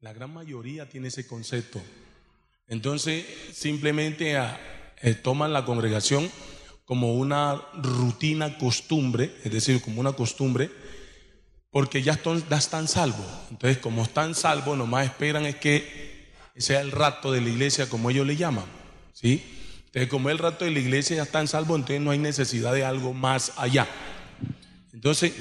La gran mayoría tiene ese concepto. Entonces, simplemente ah, eh, toman la congregación como una rutina, costumbre, es decir, como una costumbre, porque ya están, salvos. Entonces, como están salvos, nomás esperan es que sea el rato de la iglesia, como ellos le llaman. ¿sí? Entonces, como el rato de la iglesia ya están salvos, entonces no hay necesidad de algo más allá. Entonces,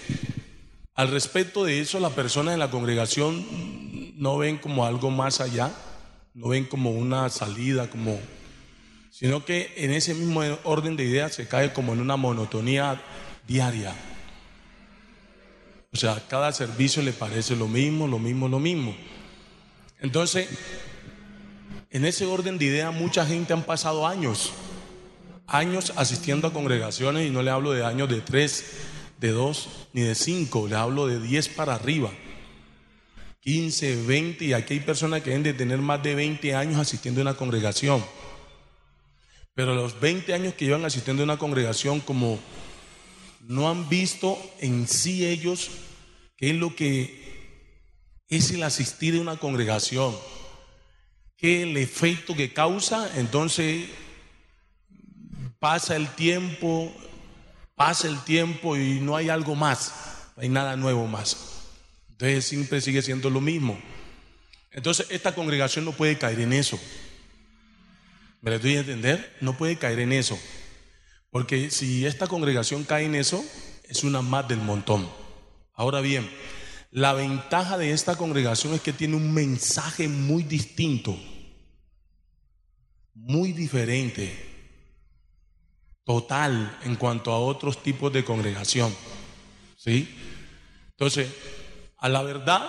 al respecto de eso, las personas en la congregación no ven como algo más allá, no ven como una salida, como, sino que en ese mismo orden de ideas se cae como en una monotonía diaria. O sea, cada servicio le parece lo mismo, lo mismo, lo mismo. Entonces, en ese orden de ideas, mucha gente han pasado años, años asistiendo a congregaciones, y no le hablo de años de tres, de dos, ni de cinco, le hablo de diez para arriba. 15, 20, y aquí hay personas que deben de tener más de 20 años asistiendo a una congregación. Pero los 20 años que llevan asistiendo a una congregación, como no han visto en sí ellos qué es lo que es el asistir a una congregación, qué el efecto que causa, entonces pasa el tiempo, pasa el tiempo y no hay algo más, no hay nada nuevo más. Entonces siempre sigue siendo lo mismo. Entonces esta congregación no puede caer en eso. ¿Me lo estoy a entender? No puede caer en eso. Porque si esta congregación cae en eso, es una más del montón. Ahora bien, la ventaja de esta congregación es que tiene un mensaje muy distinto, muy diferente, total en cuanto a otros tipos de congregación. ¿Sí? Entonces, a la verdad,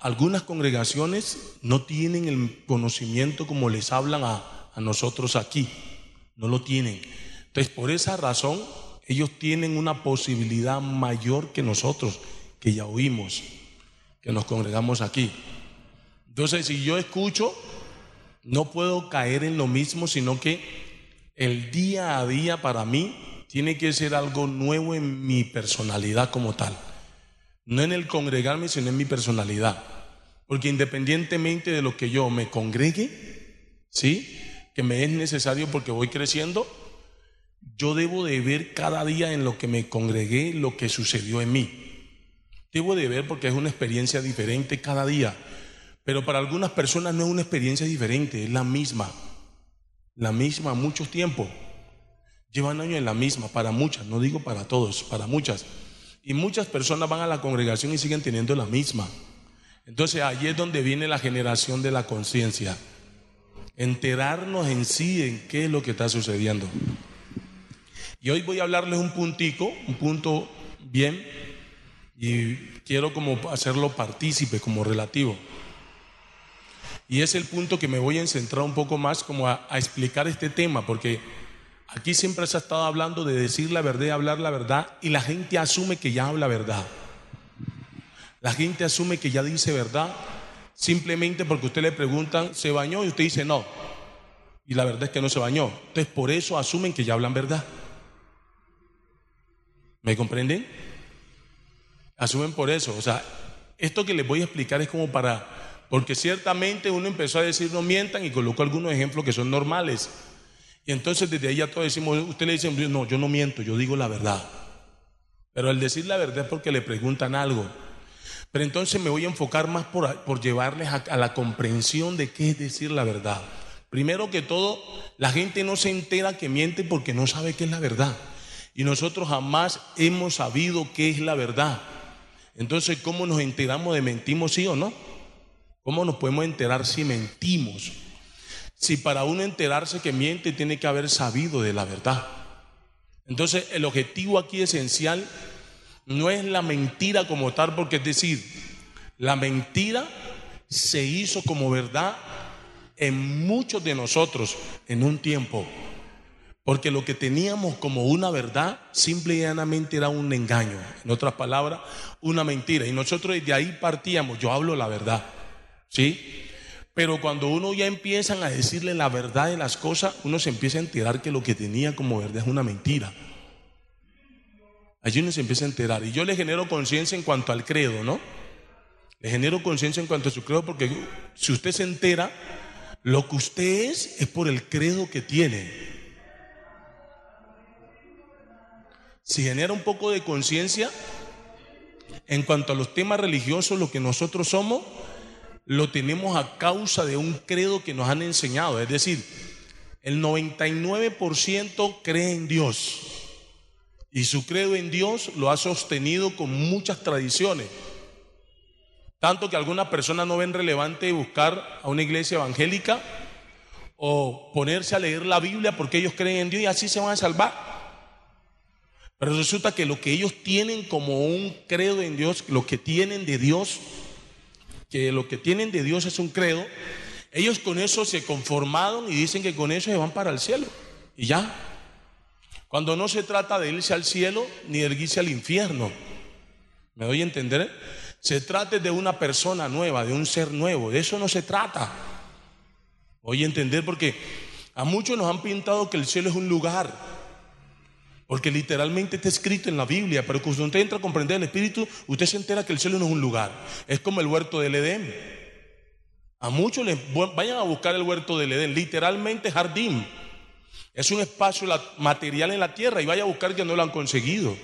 algunas congregaciones no tienen el conocimiento como les hablan a, nosotros aquí. No lo tienen. Entonces, por esa razón, ellos tienen una posibilidad mayor que nosotros, que ya oímos, que nos congregamos aquí. Entonces, si yo escucho, no puedo caer en lo mismo, sino que el día a día para mí tiene que ser algo nuevo en mi personalidad como tal. No en el congregarme, sino en mi personalidad. Porque independientemente de lo que yo me congregue, ¿sí? Que me es necesario porque voy creciendo, yo debo de ver cada día en lo que me congregué lo que sucedió en mí. Debo de ver porque es una experiencia diferente cada día. Pero para algunas personas no es una experiencia diferente, es la misma. La misma muchos tiempos. Llevan años en la misma, para muchas, no digo para todos, para muchas. Y muchas personas van a la congregación y siguen teniendo la misma. Entonces allí es donde viene la generación de la conciencia. Enterarnos en sí en qué es lo que está sucediendo. Y hoy voy a hablarles un puntico, un punto bien, y quiero como hacerlo partícipe, como relativo. Y es el punto que me voy a centrar un poco más como a, a explicar este tema, porque Aquí siempre se ha estado hablando de decir la verdad y hablar la verdad y la gente asume que ya habla verdad. La gente asume que ya dice verdad simplemente porque usted le preguntan, ¿se bañó? Y usted dice no. Y la verdad es que no se bañó. Entonces por eso asumen que ya hablan verdad. ¿Me comprenden? Asumen por eso. O sea, esto que les voy a explicar es como para, porque ciertamente uno empezó a decir no mientan y colocó algunos ejemplos que son normales. Y entonces desde ahí ya todos decimos, usted le dice, no, yo no miento, yo digo la verdad. Pero al decir la verdad es porque le preguntan algo. Pero entonces me voy a enfocar más por, por llevarles a, a la comprensión de qué es decir la verdad. Primero que todo, la gente no se entera que miente porque no sabe qué es la verdad. Y nosotros jamás hemos sabido qué es la verdad. Entonces, ¿cómo nos enteramos de mentimos sí o no? ¿Cómo nos podemos enterar si mentimos? Si para uno enterarse que miente tiene que haber sabido de la verdad. Entonces el objetivo aquí esencial no es la mentira como tal, porque es decir, la mentira se hizo como verdad en muchos de nosotros en un tiempo. Porque lo que teníamos como una verdad, simple y llanamente era un engaño. En otras palabras, una mentira. Y nosotros de ahí partíamos, yo hablo la verdad. ¿Sí? Pero cuando uno ya empiezan a decirle la verdad de las cosas, uno se empieza a enterar que lo que tenía como verdad es una mentira. Allí uno se empieza a enterar. Y yo le genero conciencia en cuanto al credo, ¿no? Le genero conciencia en cuanto a su credo porque si usted se entera, lo que usted es es por el credo que tiene. Si genera un poco de conciencia en cuanto a los temas religiosos, lo que nosotros somos, lo tenemos a causa de un credo que nos han enseñado. Es decir, el 99% cree en Dios. Y su credo en Dios lo ha sostenido con muchas tradiciones. Tanto que algunas personas no ven relevante buscar a una iglesia evangélica o ponerse a leer la Biblia porque ellos creen en Dios y así se van a salvar. Pero resulta que lo que ellos tienen como un credo en Dios, lo que tienen de Dios, que lo que tienen de Dios es un credo, ellos con eso se conformaron y dicen que con eso se van para el cielo. Y ya. Cuando no se trata de irse al cielo ni de irse al infierno. ¿Me doy a entender? Se trata de una persona nueva, de un ser nuevo. De eso no se trata. Voy a entender porque a muchos nos han pintado que el cielo es un lugar. Porque literalmente está escrito en la Biblia, pero cuando usted entra a comprender el Espíritu, usted se entera que el cielo no es un lugar. Es como el huerto del Edén. A muchos les vayan a buscar el huerto del Edén, literalmente jardín. Es un espacio material en la tierra y vaya a buscar que no lo han conseguido.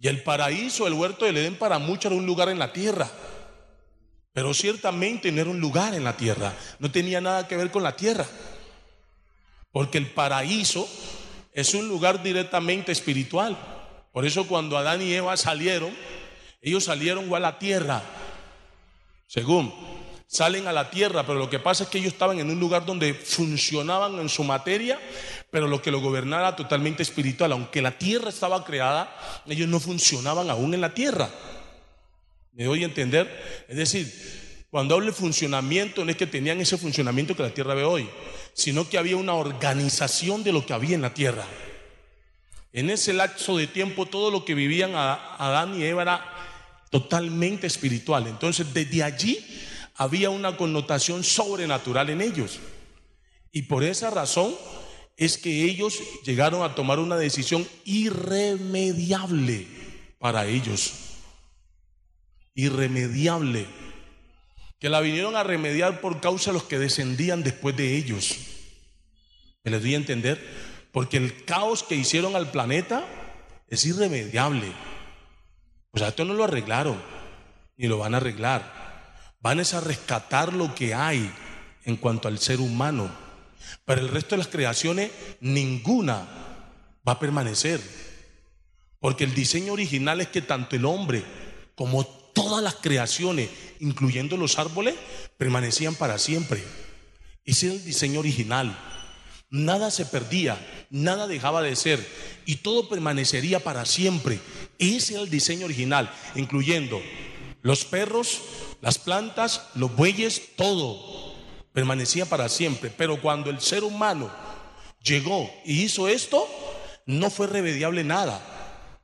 Y el paraíso, el huerto del Edén para muchos era un lugar en la tierra. Pero ciertamente no era un lugar en la tierra. No tenía nada que ver con la tierra. Porque el paraíso es un lugar directamente espiritual. Por eso cuando Adán y Eva salieron, ellos salieron a la tierra. Según salen a la tierra, pero lo que pasa es que ellos estaban en un lugar donde funcionaban en su materia, pero lo que lo gobernaba era totalmente espiritual. Aunque la tierra estaba creada, ellos no funcionaban aún en la tierra. ¿Me doy a entender? Es decir, cuando hablo de funcionamiento, no es que tenían ese funcionamiento que la tierra ve hoy sino que había una organización de lo que había en la tierra. En ese lapso de tiempo todo lo que vivían Adán y Eva era totalmente espiritual. Entonces desde allí había una connotación sobrenatural en ellos. Y por esa razón es que ellos llegaron a tomar una decisión irremediable para ellos. Irremediable que la vinieron a remediar por causa de los que descendían después de ellos. ¿Me les doy a entender? Porque el caos que hicieron al planeta es irremediable. O sea, esto no lo arreglaron, ni lo van a arreglar. Van a rescatar lo que hay en cuanto al ser humano. Pero el resto de las creaciones, ninguna va a permanecer. Porque el diseño original es que tanto el hombre como todas las creaciones, incluyendo los árboles, permanecían para siempre. Ese es el diseño original. Nada se perdía, nada dejaba de ser y todo permanecería para siempre. Ese es el diseño original, incluyendo los perros, las plantas, los bueyes, todo permanecía para siempre. Pero cuando el ser humano llegó y hizo esto, no fue remediable nada.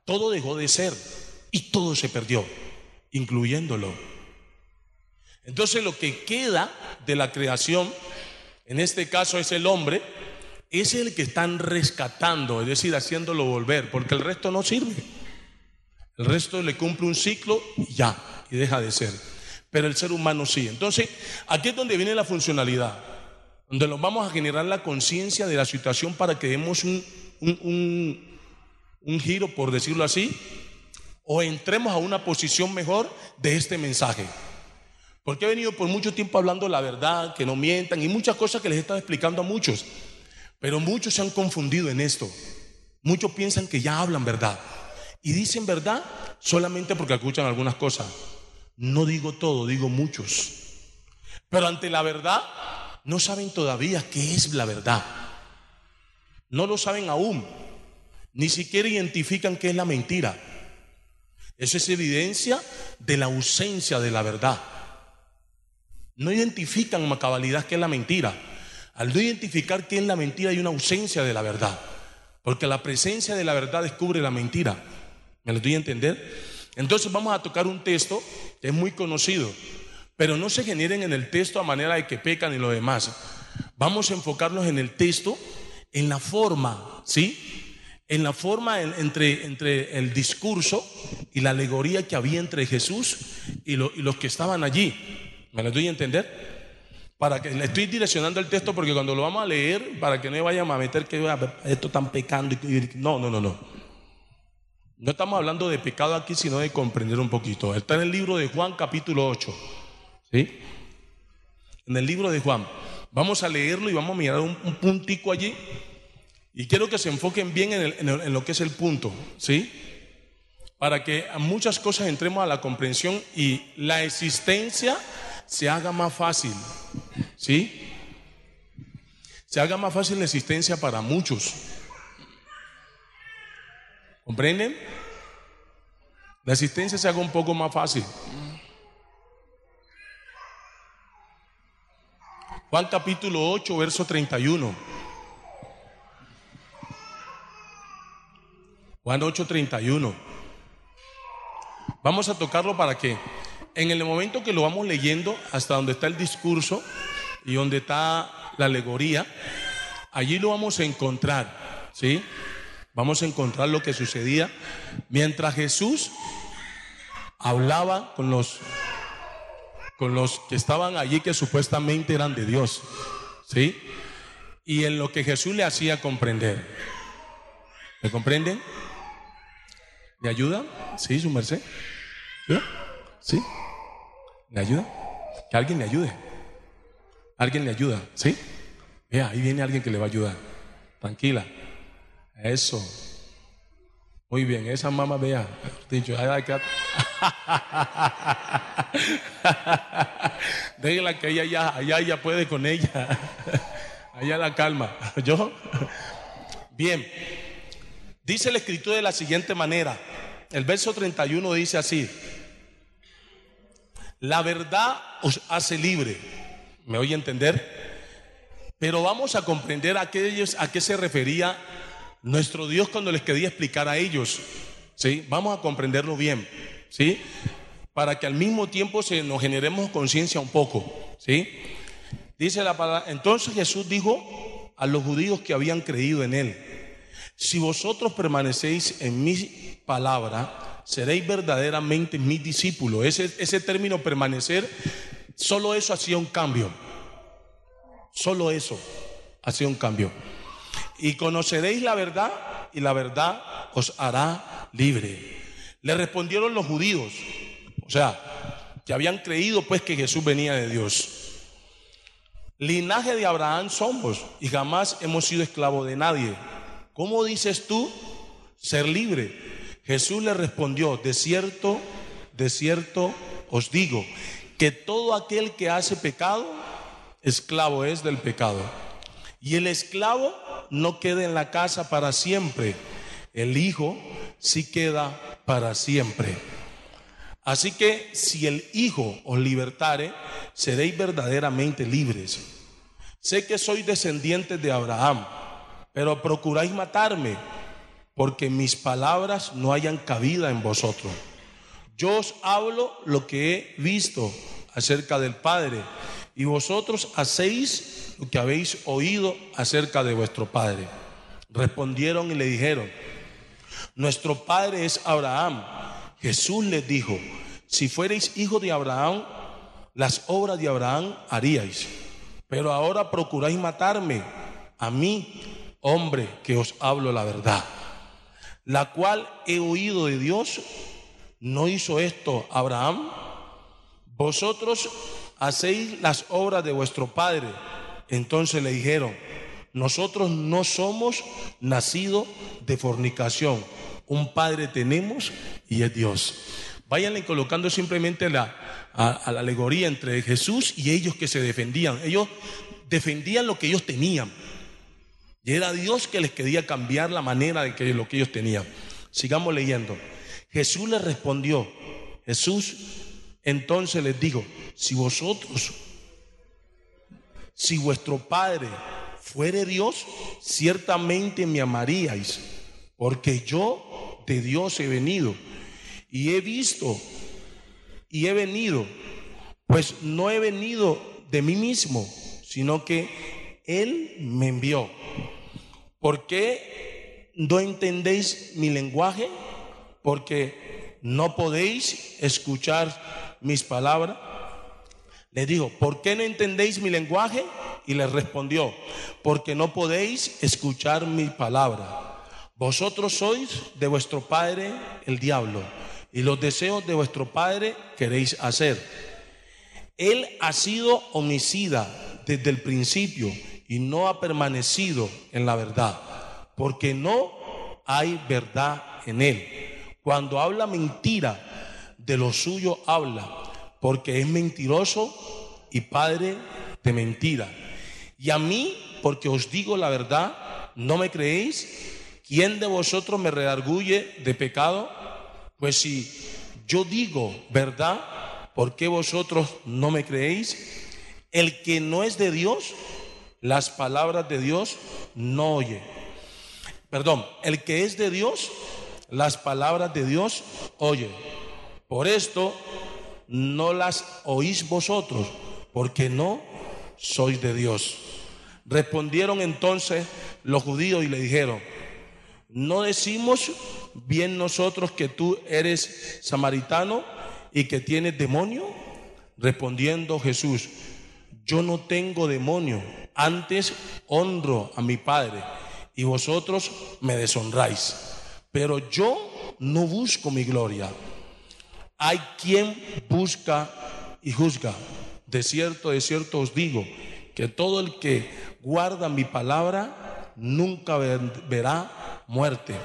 Todo dejó de ser y todo se perdió incluyéndolo. Entonces lo que queda de la creación, en este caso es el hombre, es el que están rescatando, es decir, haciéndolo volver, porque el resto no sirve. El resto le cumple un ciclo y ya, y deja de ser. Pero el ser humano sí. Entonces, aquí es donde viene la funcionalidad, donde nos vamos a generar la conciencia de la situación para que demos un, un, giro, por decirlo así, o entremos a una posición mejor de este mensaje. Porque he venido por mucho tiempo hablando la verdad, que no mientan y muchas cosas que les he estado explicando a muchos. Pero muchos se han confundido en esto. Muchos piensan que ya hablan verdad. Y dicen verdad solamente porque escuchan algunas cosas. No digo todo, digo muchos. Pero ante la verdad no saben todavía qué es la verdad. No lo saben aún. Ni siquiera identifican qué es la mentira. Eso es evidencia de la ausencia de la verdad. No identifican con cabalidad qué es la mentira. Al no identificar qué es la mentira hay una ausencia de la verdad. Porque la presencia de la verdad descubre la mentira. ¿Me lo doy a entender? Entonces vamos a tocar un texto que es muy conocido. Pero no se generen en el texto a manera de que pecan y lo demás. Vamos a enfocarnos en el texto, en la forma, ¿sí? en la forma entre, entre el discurso y la alegoría que había entre Jesús y, y los que estaban allí. ¿Me lo doy a entender? Para que le estoy direccionando el texto porque cuando lo vamos a leer, para que no vayan a meter que ah, esto están pecando. No, no, no, no. No estamos hablando de pecado aquí, sino de comprender un poquito. Está en el libro de Juan, capítulo 8. ¿Sí? En el libro de Juan. Vamos a leerlo y vamos a mirar un, puntico allí. Y quiero que se enfoquen bien en, lo que es el punto. ¿Sí? Para que muchas cosas entremos a la comprensión y la existencia se haga más fácil. ¿Sí? Se haga más fácil la existencia para muchos. ¿Comprenden? La existencia se haga un poco más fácil. Juan capítulo 8, verso 31. Juan 8, 31. Vamos a tocarlo para que en el momento que lo vamos leyendo, hasta donde está el discurso y donde está la alegoría, allí lo vamos a encontrar, ¿sí? Vamos a encontrar lo que sucedía mientras Jesús hablaba con los con los que estaban allí que supuestamente eran de Dios, ¿sí? Y en lo que Jesús le hacía comprender. ¿Me comprenden? ¿Me ayuda? ¿Sí, su merced? ¿Sí? ¿Sí? ¿Le ayuda? Que alguien le ayude. Alguien le ayuda, ¿sí? Vea, ahí viene alguien que le va a ayudar. Tranquila. Eso. Muy bien, esa mamá, vea. Dicho, Déjela que ella ya, allá ya puede con ella. Allá la calma. ¿Yo? Bien. Dice la escritura de la siguiente manera. El verso 31 dice así. La verdad os hace libre. ¿Me oye entender? Pero vamos a comprender a a qué se refería nuestro Dios cuando les quería explicar a ellos. ¿Sí? Vamos a comprenderlo bien. ¿Sí? Para que al mismo tiempo se nos generemos conciencia un poco. ¿Sí? Dice la palabra. Entonces Jesús dijo a los judíos que habían creído en él: Si vosotros permanecéis en mi palabra, seréis verdaderamente mis discípulos. Ese, ese término permanecer, solo eso hacía un cambio. Solo eso hacía un cambio. Y conoceréis la verdad y la verdad os hará libre. Le respondieron los judíos, o sea, que habían creído pues que Jesús venía de Dios. Linaje de Abraham somos y jamás hemos sido esclavos de nadie. ¿Cómo dices tú ser libre? Jesús le respondió, de cierto, de cierto os digo, que todo aquel que hace pecado, esclavo es del pecado. Y el esclavo no queda en la casa para siempre, el Hijo sí queda para siempre. Así que si el Hijo os libertare, seréis verdaderamente libres. Sé que sois descendientes de Abraham, pero procuráis matarme porque mis palabras no hayan cabida en vosotros. Yo os hablo lo que he visto acerca del Padre, y vosotros hacéis lo que habéis oído acerca de vuestro Padre. Respondieron y le dijeron, nuestro Padre es Abraham. Jesús les dijo, si fuerais hijo de Abraham, las obras de Abraham haríais. Pero ahora procuráis matarme, a mí, hombre, que os hablo la verdad la cual he oído de Dios, ¿no hizo esto Abraham? Vosotros hacéis las obras de vuestro padre. Entonces le dijeron, nosotros no somos nacidos de fornicación. Un padre tenemos y es Dios. Váyanle colocando simplemente la, a la alegoría entre Jesús y ellos que se defendían. Ellos defendían lo que ellos tenían. Y era Dios que les quería cambiar la manera de que lo que ellos tenían. Sigamos leyendo. Jesús les respondió, Jesús entonces les digo, si vosotros, si vuestro Padre fuere Dios, ciertamente me amaríais, porque yo de Dios he venido y he visto y he venido, pues no he venido de mí mismo, sino que Él me envió. ¿Por qué no entendéis mi lenguaje? Porque no podéis escuchar mis palabras. Le dijo, ¿por qué no entendéis mi lenguaje? Y le respondió, porque no podéis escuchar mi palabra. Vosotros sois de vuestro padre el diablo, y los deseos de vuestro padre queréis hacer. Él ha sido homicida desde el principio y no ha permanecido en la verdad, porque no hay verdad en él. Cuando habla mentira, de lo suyo habla, porque es mentiroso y padre de mentira. Y a mí, porque os digo la verdad, ¿no me creéis? ¿Quién de vosotros me redarguye de pecado? Pues si yo digo verdad, ¿por qué vosotros no me creéis? El que no es de Dios, las palabras de Dios no oye. Perdón, el que es de Dios, las palabras de Dios oye. Por esto no las oís vosotros, porque no sois de Dios. Respondieron entonces los judíos y le dijeron, ¿no decimos bien nosotros que tú eres samaritano y que tienes demonio? Respondiendo Jesús, yo no tengo demonio, antes honro a mi Padre y vosotros me deshonráis. Pero yo no busco mi gloria. Hay quien busca y juzga. De cierto, de cierto os digo que todo el que guarda mi palabra nunca verá muerte.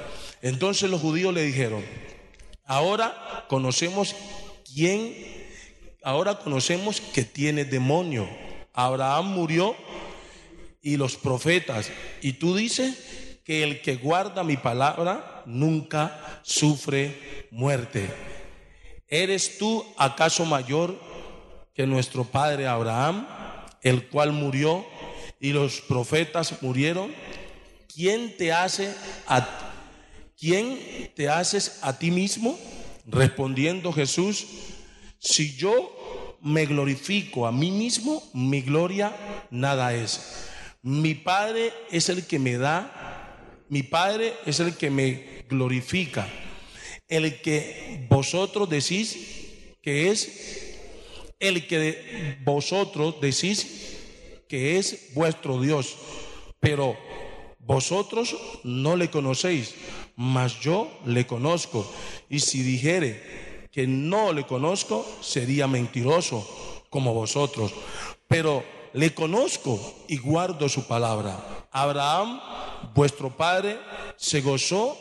Entonces los judíos le dijeron, ahora conocemos quién, ahora conocemos que tiene demonio Abraham murió y los profetas. Y tú dices que el que guarda mi palabra nunca sufre muerte. ¿Eres tú acaso mayor que nuestro padre Abraham, el cual murió y los profetas murieron? ¿Quién te hace a quién te haces a ti mismo? Respondiendo Jesús, si yo me glorifico a mí mismo, mi gloria nada es. Mi Padre es el que me da, mi Padre es el que me glorifica. El que vosotros decís que es, el que vosotros decís que es vuestro Dios. Pero vosotros no le conocéis, mas yo le conozco. Y si dijere, que no le conozco, sería mentiroso como vosotros. Pero le conozco y guardo su palabra. Abraham, vuestro padre, se gozó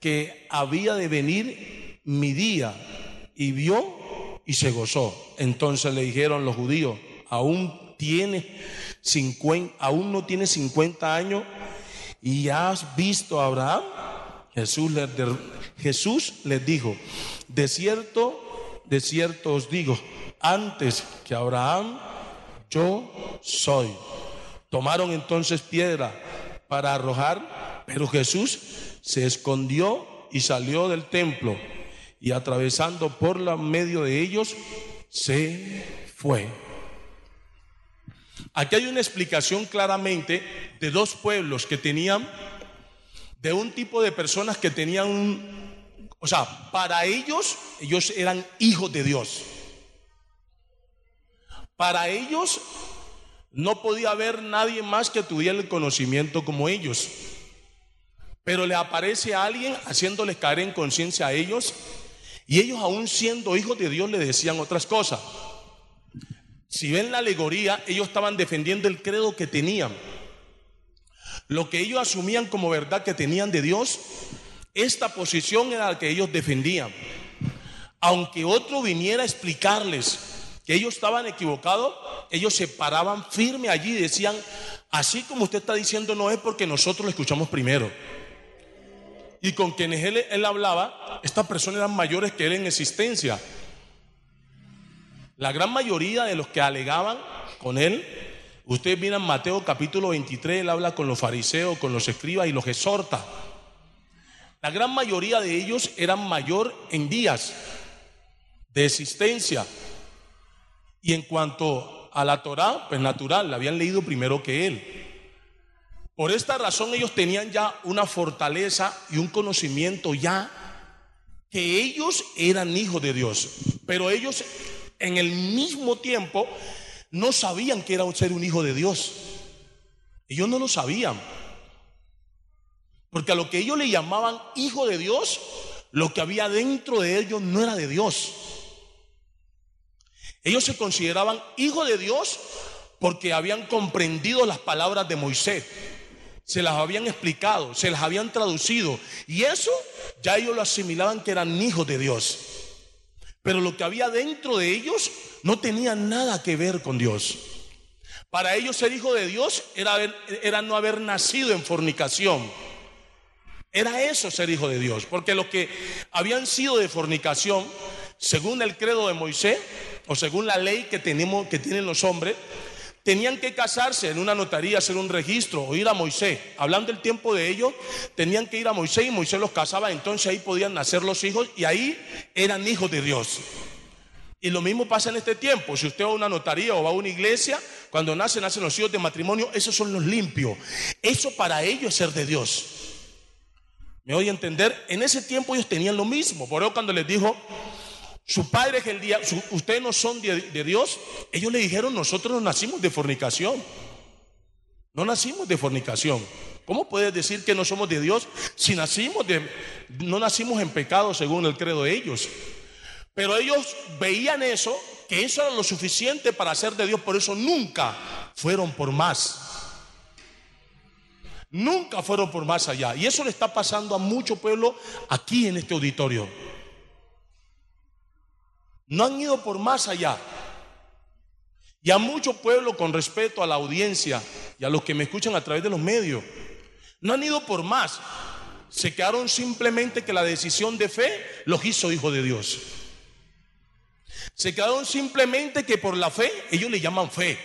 que había de venir mi día y vio y se gozó. Entonces le dijeron los judíos, aún tiene 50, aún no tiene 50 años y has visto a Abraham. Jesús les, dijo, de cierto, de cierto os digo, antes que Abraham, yo soy. Tomaron entonces piedra para arrojar, pero Jesús se escondió y salió del templo y atravesando por la medio de ellos, se fue. Aquí hay una explicación claramente de dos pueblos que tenían, de un tipo de personas que tenían un, o sea, para ellos, ellos eran hijos de Dios. Para ellos no podía haber nadie más que tuviera el conocimiento como ellos. Pero le aparece alguien haciéndoles caer en conciencia a ellos y ellos aún siendo hijos de Dios le decían otras cosas. Si ven la alegoría, ellos estaban defendiendo el credo que tenían. Lo que ellos asumían como verdad que tenían de Dios, esta posición era la que ellos defendían. Aunque otro viniera a explicarles que ellos estaban equivocados, ellos se paraban firme allí y decían, así como usted está diciendo no es porque nosotros lo escuchamos primero. Y con quienes él, él hablaba, estas personas eran mayores que él en existencia. La gran mayoría de los que alegaban con él, ustedes miran Mateo capítulo 23, él habla con los fariseos, con los escribas y los exhorta. La gran mayoría de ellos eran mayor en días de existencia. Y en cuanto a la Torá, pues natural, la habían leído primero que él. Por esta razón ellos tenían ya una fortaleza y un conocimiento ya que ellos eran hijos de Dios. Pero ellos en el mismo tiempo no sabían que era ser un hijo de Dios. Ellos no lo sabían. Porque a lo que ellos le llamaban hijo de Dios, lo que había dentro de ellos no era de Dios. Ellos se consideraban hijos de Dios porque habían comprendido las palabras de Moisés se las habían explicado, se las habían traducido. Y eso ya ellos lo asimilaban que eran hijos de Dios. Pero lo que había dentro de ellos no tenía nada que ver con Dios. Para ellos ser hijo de Dios era, era no haber nacido en fornicación. Era eso ser hijo de Dios. Porque los que habían sido de fornicación, según el credo de Moisés, o según la ley que, tenemos, que tienen los hombres, Tenían que casarse en una notaría, hacer un registro o ir a Moisés. Hablando del tiempo de ellos, tenían que ir a Moisés y Moisés los casaba, entonces ahí podían nacer los hijos y ahí eran hijos de Dios. Y lo mismo pasa en este tiempo. Si usted va a una notaría o va a una iglesia, cuando nacen, nacen los hijos de matrimonio, esos son los limpios. Eso para ellos es ser de Dios. ¿Me oye entender? En ese tiempo ellos tenían lo mismo. Por eso cuando les dijo, su padre es el día, ustedes no son de, Dios. Ellos le dijeron, nosotros no nacimos de fornicación. No nacimos de fornicación. ¿Cómo puedes decir que no somos de Dios si nacimos de, no nacimos en pecado según el credo de ellos? Pero ellos veían eso, que eso era lo suficiente para ser de Dios, por eso nunca fueron por más. Nunca fueron por más allá. Y eso le está pasando a mucho pueblo aquí en este auditorio. No han ido por más allá. Y a mucho pueblo, con respeto a la audiencia y a los que me escuchan a través de los medios, no han ido por más. Se quedaron simplemente que la decisión de fe los hizo hijos de Dios. Se quedaron simplemente que por la fe, ellos le llaman fe.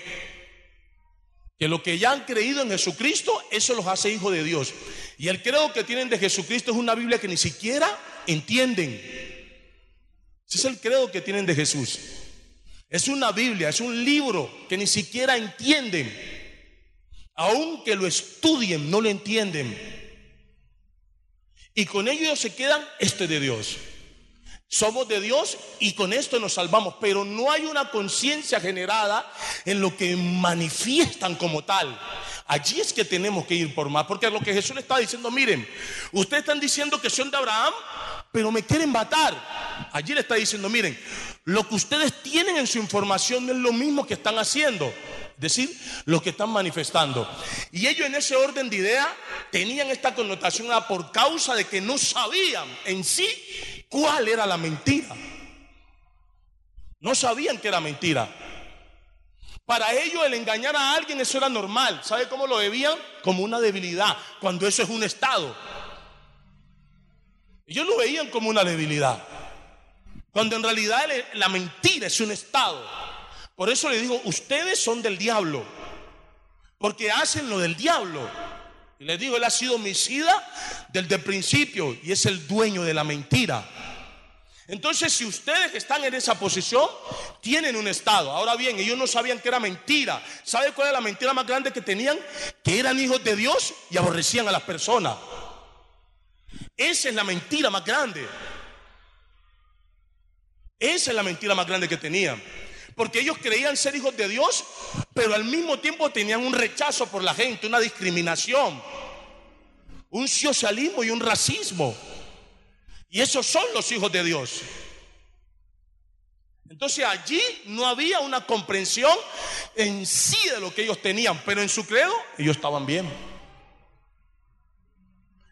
Que lo que ya han creído en Jesucristo, eso los hace hijos de Dios. Y el credo que tienen de Jesucristo es una Biblia que ni siquiera entienden. Ese es el credo que tienen de Jesús. Es una Biblia, es un libro que ni siquiera entienden. Aunque lo estudien, no lo entienden. Y con ello se quedan, este de Dios. Somos de Dios y con esto nos salvamos, pero no hay una conciencia generada en lo que manifiestan como tal. Allí es que tenemos que ir por más, porque lo que Jesús le está diciendo, miren, ustedes están diciendo que son de Abraham, pero me quieren matar. Allí le está diciendo, miren, lo que ustedes tienen en su información no es lo mismo que están haciendo. Es decir, lo que están manifestando. Y ellos en ese orden de idea tenían esta connotación por causa de que no sabían en sí cuál era la mentira. No sabían que era mentira. Para ellos el engañar a alguien eso era normal. ¿Sabe cómo lo debían? Como una debilidad, cuando eso es un estado. Ellos lo veían como una debilidad. Cuando en realidad la mentira es un estado. Por eso le digo, ustedes son del diablo. Porque hacen lo del diablo. Y les digo, él ha sido homicida desde el principio y es el dueño de la mentira. Entonces, si ustedes están en esa posición, tienen un estado. Ahora bien, ellos no sabían que era mentira. ¿Sabe cuál era la mentira más grande que tenían? Que eran hijos de Dios y aborrecían a las personas. Esa es la mentira más grande. Esa es la mentira más grande que tenían. Porque ellos creían ser hijos de Dios, pero al mismo tiempo tenían un rechazo por la gente, una discriminación, un socialismo y un racismo. Y esos son los hijos de Dios. Entonces allí no había una comprensión en sí de lo que ellos tenían, pero en su credo ellos estaban bien.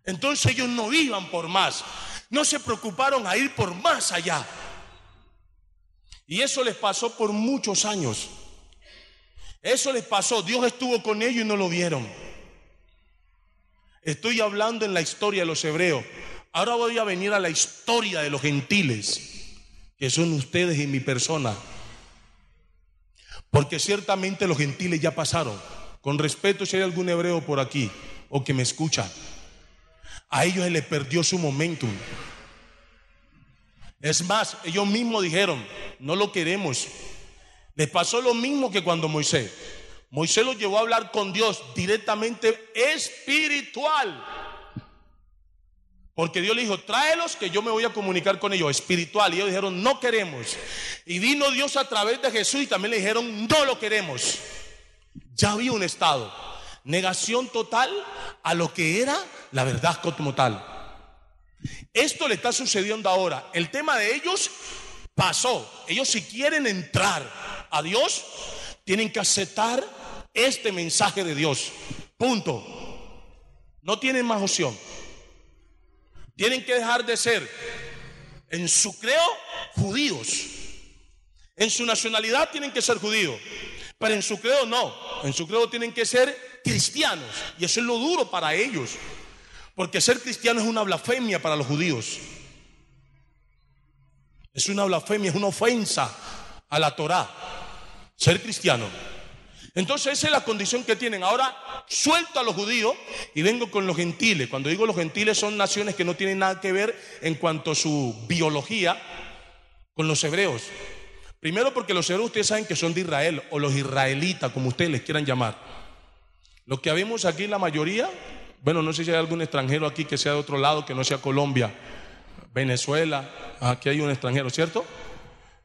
Entonces ellos no iban por más, no se preocuparon a ir por más allá. Y eso les pasó por muchos años. Eso les pasó, Dios estuvo con ellos y no lo vieron. Estoy hablando en la historia de los hebreos. Ahora voy a venir a la historia de los gentiles, que son ustedes y mi persona. Porque ciertamente los gentiles ya pasaron. Con respeto si hay algún hebreo por aquí o que me escucha. A ellos se les perdió su momentum. Es más, ellos mismos dijeron, no lo queremos. Les pasó lo mismo que cuando Moisés. Moisés los llevó a hablar con Dios directamente espiritual. Porque Dios le dijo, tráelos que yo me voy a comunicar con ellos, espiritual. Y ellos dijeron, no queremos. Y vino Dios a través de Jesús y también le dijeron, no lo queremos. Ya había un estado. Negación total a lo que era la verdad como tal. Esto le está sucediendo ahora. El tema de ellos pasó. Ellos si quieren entrar a Dios, tienen que aceptar este mensaje de Dios. Punto. No tienen más opción. Tienen que dejar de ser, en su creo, judíos. En su nacionalidad tienen que ser judíos. Pero en su creo no. En su creo tienen que ser cristianos. Y eso es lo duro para ellos. Porque ser cristiano es una blasfemia para los judíos. Es una blasfemia, es una ofensa a la Torá. Ser cristiano. Entonces esa es la condición que tienen. Ahora suelto a los judíos y vengo con los gentiles. Cuando digo los gentiles son naciones que no tienen nada que ver en cuanto a su biología con los hebreos. Primero porque los hebreos ustedes saben que son de Israel o los israelitas, como ustedes les quieran llamar. Lo que vemos aquí la mayoría, bueno, no sé si hay algún extranjero aquí que sea de otro lado, que no sea Colombia, Venezuela, aquí hay un extranjero, ¿cierto?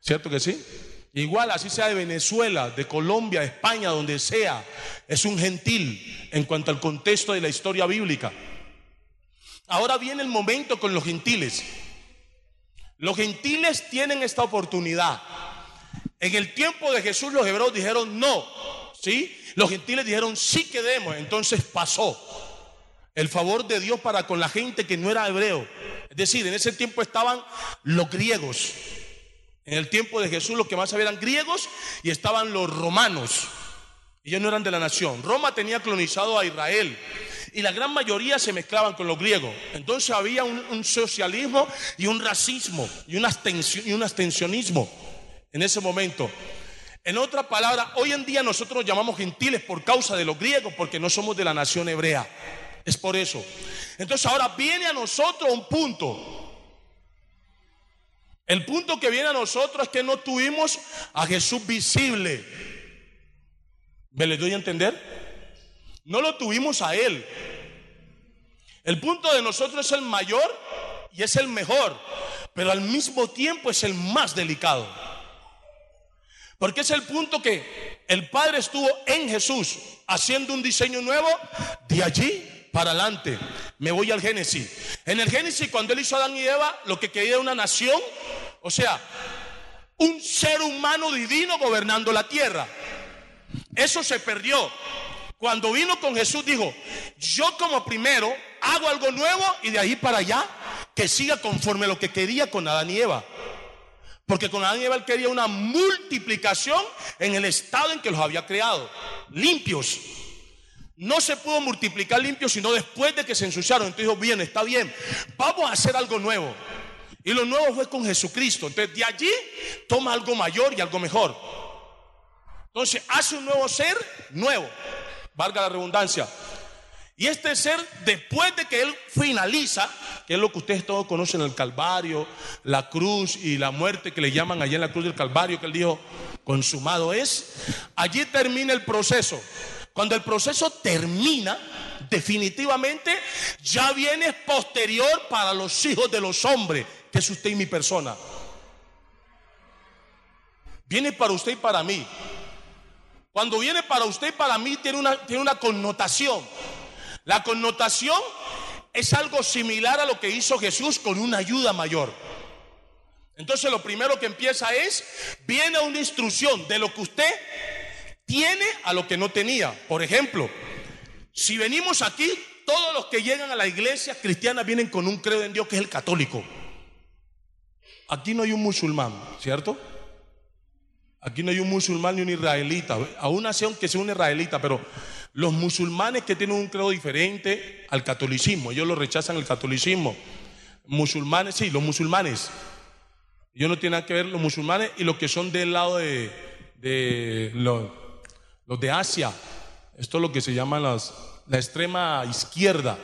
¿Cierto que sí? Igual, así sea de Venezuela, de Colombia, España, donde sea, es un gentil en cuanto al contexto de la historia bíblica. Ahora viene el momento con los gentiles. Los gentiles tienen esta oportunidad. En el tiempo de Jesús los hebreos dijeron no, ¿sí? Los gentiles dijeron sí quedemos. Entonces pasó el favor de Dios para con la gente que no era hebreo. Es decir, en ese tiempo estaban los griegos, en el tiempo de Jesús los que más sabían eran griegos y estaban los romanos. Ellos no eran de la nación. Roma tenía colonizado a Israel y la gran mayoría se mezclaban con los griegos. Entonces había un, socialismo y un racismo y un, y abstencionismo en ese momento. En otra palabra, hoy en día nosotros nos llamamos gentiles por causa de los griegos, porque no somos de la nación hebrea. Es por eso. Entonces ahora viene a nosotros un punto el punto que viene a nosotros es que no tuvimos a Jesús visible. ¿Me le doy a entender? No lo tuvimos a Él. El punto de nosotros es el mayor y es el mejor, pero al mismo tiempo es el más delicado. Porque es el punto que el Padre estuvo en Jesús haciendo un diseño nuevo de allí para adelante. Me voy al Génesis. En el Génesis, cuando él hizo a Adán y Eva, lo que quería era una nación o sea, un ser humano divino gobernando la tierra. Eso se perdió. Cuando vino con Jesús dijo, yo como primero hago algo nuevo y de ahí para allá que siga conforme lo que quería con Adán y Eva. Porque con Adán y Eva él quería una multiplicación en el estado en que los había creado, limpios. No se pudo multiplicar limpios sino después de que se ensuciaron. Entonces dijo, bien, está bien, vamos a hacer algo nuevo. Y lo nuevo fue con Jesucristo. Entonces de allí toma algo mayor y algo mejor. Entonces hace un nuevo ser nuevo, valga la redundancia. Y este ser, después de que él finaliza, que es lo que ustedes todos conocen, el Calvario, la cruz y la muerte que le llaman allá en la cruz del Calvario, que él dijo, consumado es, allí termina el proceso. Cuando el proceso termina, definitivamente ya viene posterior para los hijos de los hombres, que es usted y mi persona. Viene para usted y para mí. Cuando viene para usted y para mí tiene una, tiene una connotación. La connotación es algo similar a lo que hizo Jesús con una ayuda mayor. Entonces lo primero que empieza es, viene una instrucción de lo que usted tiene a lo que no tenía. Por ejemplo, si venimos aquí, todos los que llegan a la iglesia cristiana vienen con un credo en Dios que es el católico. Aquí no hay un musulmán, ¿cierto? Aquí no hay un musulmán ni un israelita. Aún así, aunque sea un israelita, pero los musulmanes que tienen un credo diferente al catolicismo, ellos lo rechazan el catolicismo. Musulmanes, sí, los musulmanes. Ellos no tienen nada que ver los musulmanes y los que son del lado de, los, de Asia. Esto es lo que se llama las, la extrema izquierda.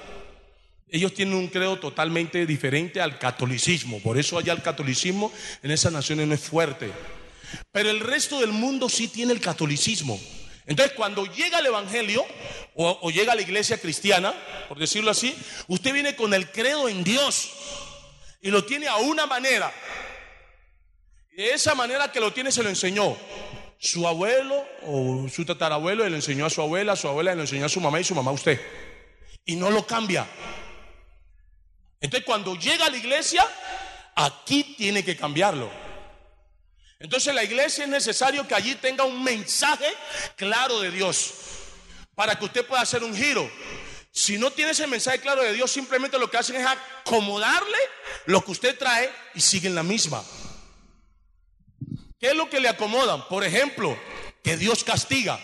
Ellos tienen un credo totalmente diferente al catolicismo. Por eso allá el catolicismo en esas naciones no es fuerte. Pero el resto del mundo sí tiene el catolicismo. Entonces, cuando llega el Evangelio o, o, llega a la iglesia cristiana, por decirlo así, usted viene con el credo en Dios y lo tiene a una manera. De esa manera que lo tiene se lo enseñó su abuelo o su tatarabuelo le enseñó a su abuela, su abuela le enseñó a su mamá y su mamá a usted. Y no lo cambia. Entonces cuando llega a la iglesia, aquí tiene que cambiarlo. Entonces la iglesia es necesario que allí tenga un mensaje claro de Dios para que usted pueda hacer un giro. Si no tiene ese mensaje claro de Dios, simplemente lo que hacen es acomodarle lo que usted trae y siguen la misma. ¿Qué es lo que le acomodan? Por ejemplo, que Dios castiga.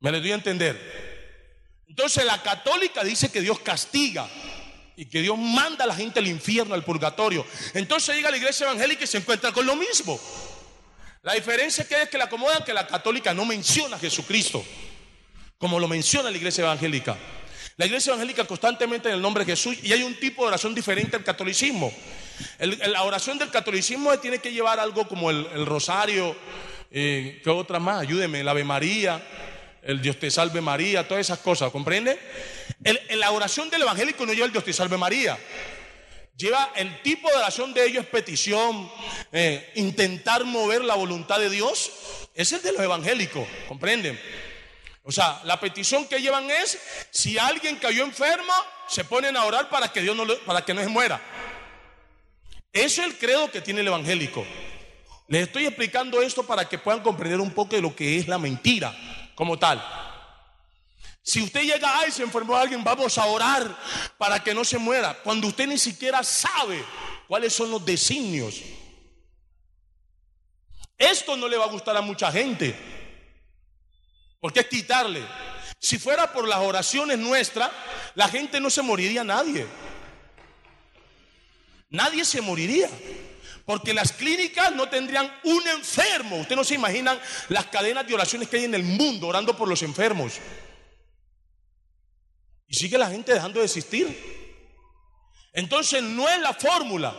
¿Me le doy a entender? Entonces la católica dice que Dios castiga y que Dios manda a la gente al infierno, al purgatorio. Entonces llega la iglesia evangélica y se encuentra con lo mismo. La diferencia que es que le acomodan que la católica no menciona a Jesucristo, como lo menciona la iglesia evangélica. La iglesia evangélica constantemente en el nombre de Jesús y hay un tipo de oración diferente al catolicismo. la oración del catolicismo tiene que llevar algo como el, rosario, eh, ¿qué otra más? Ayúdeme, el Ave María, el Dios te salve María, todas esas cosas, ¿comprende? la oración del evangélico no lleva el Dios te salve María. Lleva el tipo de oración de ellos petición, eh, intentar mover la voluntad de Dios. Es el de los evangélicos, ¿comprenden? O sea, la petición que llevan es, si alguien cayó enfermo, se ponen a orar para que Dios no, para que no se muera. Eso es el credo que tiene el evangélico. Les estoy explicando esto para que puedan comprender un poco de lo que es la mentira como tal. Si usted llega y se enfermó alguien, vamos a orar para que no se muera, cuando usted ni siquiera sabe cuáles son los designios. Esto no le va a gustar a mucha gente. Porque es quitarle. Si fuera por las oraciones nuestras, la gente no se moriría nadie. Nadie se moriría. Porque las clínicas no tendrían un enfermo. Usted no se imaginan las cadenas de oraciones que hay en el mundo orando por los enfermos. Y sigue la gente dejando de existir. Entonces no es la fórmula.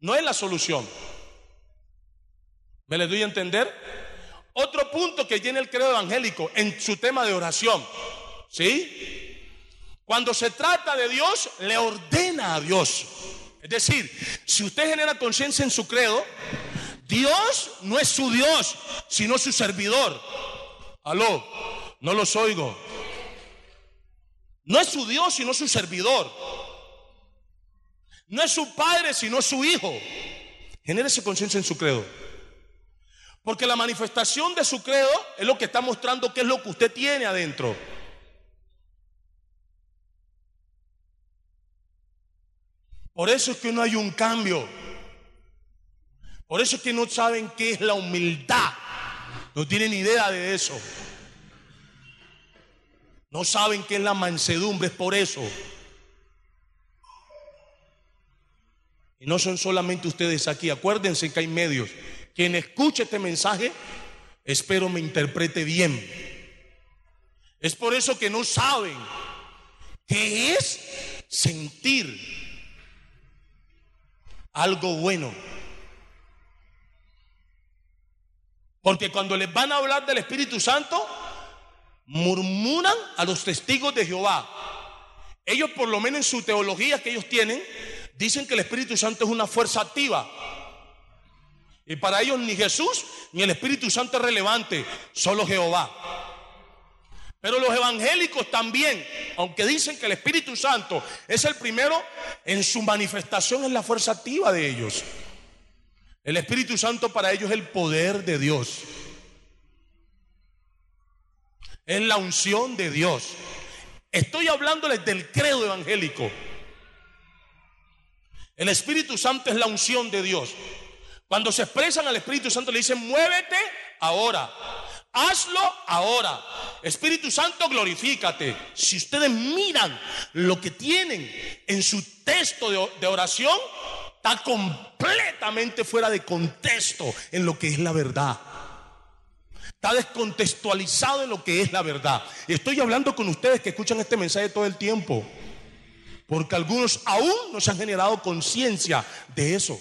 No es la solución. ¿Me le doy a entender? Otro punto que tiene el credo evangélico en su tema de oración. ¿Sí? Cuando se trata de Dios, le ordena a Dios. Es decir, si usted genera conciencia en su credo, Dios no es su Dios, sino su servidor. Aló, no los oigo. No es su Dios, sino su servidor. No es su padre, sino su hijo. Genérese conciencia en su credo. Porque la manifestación de su credo es lo que está mostrando qué es lo que usted tiene adentro. Por eso es que no hay un cambio. Por eso es que no saben qué es la humildad. No tienen idea de eso. No saben qué es la mansedumbre, es por eso. Y no son solamente ustedes aquí. Acuérdense que hay medios. Quien escuche este mensaje, espero me interprete bien. Es por eso que no saben qué es sentir algo bueno. Porque cuando les van a hablar del Espíritu Santo, murmuran a los testigos de Jehová. Ellos por lo menos en su teología que ellos tienen, dicen que el Espíritu Santo es una fuerza activa. Y para ellos ni Jesús ni el Espíritu Santo es relevante, solo Jehová. Pero los evangélicos también, aunque dicen que el Espíritu Santo es el primero, en su manifestación es la fuerza activa de ellos. El Espíritu Santo para ellos es el poder de Dios. Es la unción de Dios. Estoy hablándoles del credo evangélico. El Espíritu Santo es la unción de Dios. Cuando se expresan al Espíritu Santo le dicen, muévete ahora, hazlo ahora. Espíritu Santo, glorifícate. Si ustedes miran lo que tienen en su texto de, oración, está completamente fuera de contexto en lo que es la verdad. Está descontextualizado en lo que es la verdad. Y estoy hablando con ustedes que escuchan este mensaje todo el tiempo. Porque algunos aún no se han generado conciencia de eso.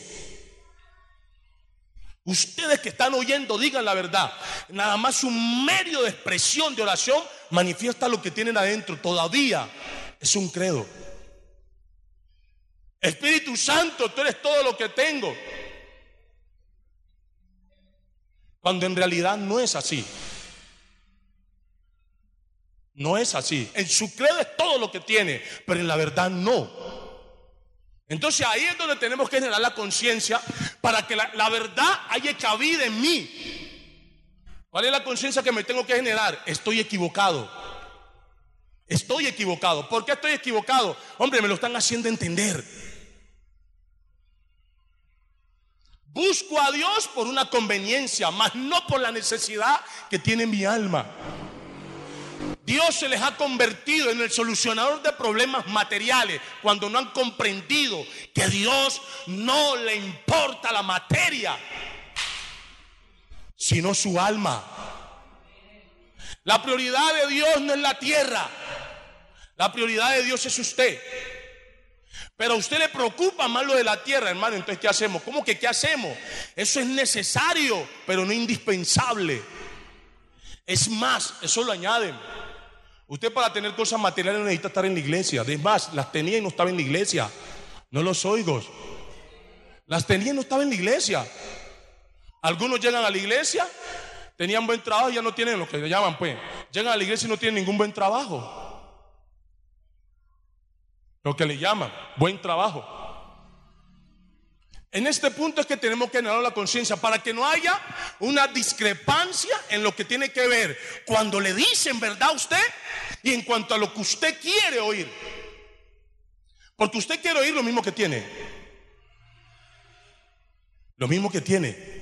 Ustedes que están oyendo, digan la verdad. Nada más un medio de expresión de oración manifiesta lo que tienen adentro. Todavía es un credo. Espíritu Santo, tú eres todo lo que tengo. Cuando en realidad no es así. No es así. En su credo es todo lo que tiene, pero en la verdad no. Entonces ahí es donde tenemos que generar la conciencia para que la, verdad haya cabida en mí. ¿Cuál es la conciencia que me tengo que generar? Estoy equivocado. Estoy equivocado. ¿Por qué estoy equivocado? Hombre, me lo están haciendo entender. Busco a Dios por una conveniencia, mas no por la necesidad que tiene mi alma. Dios se les ha convertido en el solucionador de problemas materiales cuando no han comprendido que a Dios no le importa la materia, sino su alma. La prioridad de Dios no es la tierra, la prioridad de Dios es usted. Pero a usted le preocupa más lo de la tierra, hermano. Entonces, ¿qué hacemos? ¿Cómo que qué hacemos? Eso es necesario, pero no indispensable. Es más, eso lo añaden. Usted para tener cosas materiales necesita estar en la iglesia. Además, las tenía y no estaba en la iglesia. No los oigo. Las tenía y no estaba en la iglesia. Algunos llegan a la iglesia, tenían buen trabajo y ya no tienen lo que llaman, pues. Llegan a la iglesia y no tienen ningún buen trabajo. Lo que le llaman buen trabajo. En este punto es que tenemos que generar la conciencia para que no haya una discrepancia en lo que tiene que ver cuando le dicen verdad a usted y en cuanto a lo que usted quiere oír. Porque usted quiere oír lo mismo que tiene. Lo mismo que tiene.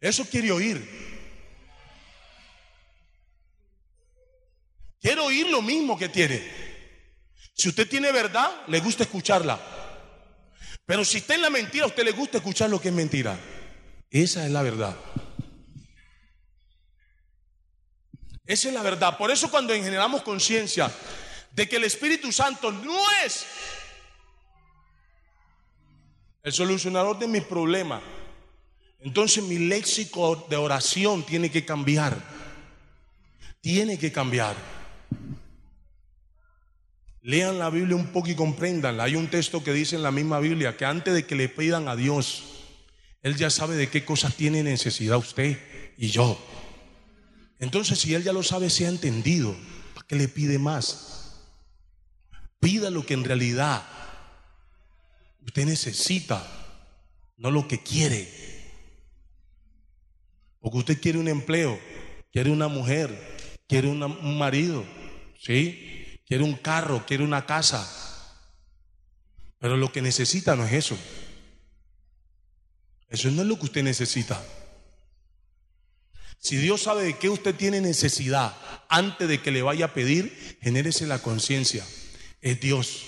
Eso quiere oír. Quiero oír lo mismo que tiene. Si usted tiene verdad, le gusta escucharla. Pero si está en la mentira, a usted le gusta escuchar lo que es mentira. Esa es la verdad. Esa es la verdad. Por eso cuando generamos conciencia de que el Espíritu Santo no es el solucionador de mis problemas, entonces mi léxico de oración tiene que cambiar. Tiene que cambiar. Lean la Biblia un poco y compréndanla. Hay un texto que dice en la misma Biblia que antes de que le pidan a Dios, Él ya sabe de qué cosas tiene necesidad usted y yo. Entonces, si Él ya lo sabe, se ha entendido. ¿Para qué le pide más? Pida lo que en realidad usted necesita, no lo que quiere. Porque usted quiere un empleo, quiere una mujer, quiere un marido, ¿sí? Quiere un carro, quiere una casa. Pero lo que necesita no es eso. Eso no es lo que usted necesita. Si Dios sabe de qué usted tiene necesidad antes de que le vaya a pedir, genérese la conciencia. Es Dios.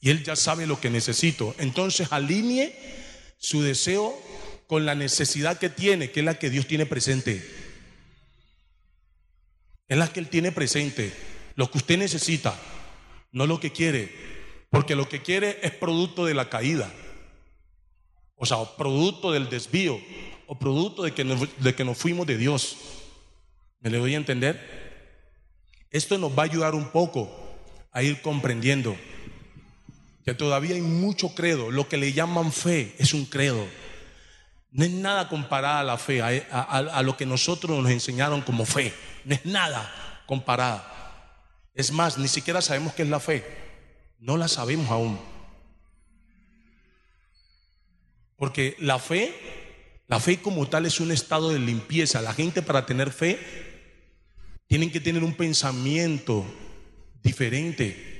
Y Él ya sabe lo que necesito. Entonces alinee su deseo con la necesidad que tiene, que es la que Dios tiene presente. Es la que Él tiene presente lo que usted necesita, no lo que quiere, porque lo que quiere es producto de la caída, o sea, producto del desvío, o producto de que nos, de que nos fuimos de Dios. ¿Me le voy a entender? Esto nos va a ayudar un poco a ir comprendiendo que todavía hay mucho credo. Lo que le llaman fe es un credo. No es nada comparada a la fe, a, a lo que nosotros nos enseñaron como fe. No es nada comparada. Es más, ni siquiera sabemos qué es la fe. No la sabemos aún. Porque la fe, la fe como tal es un estado de limpieza. La gente para tener fe tienen que tener un pensamiento diferente.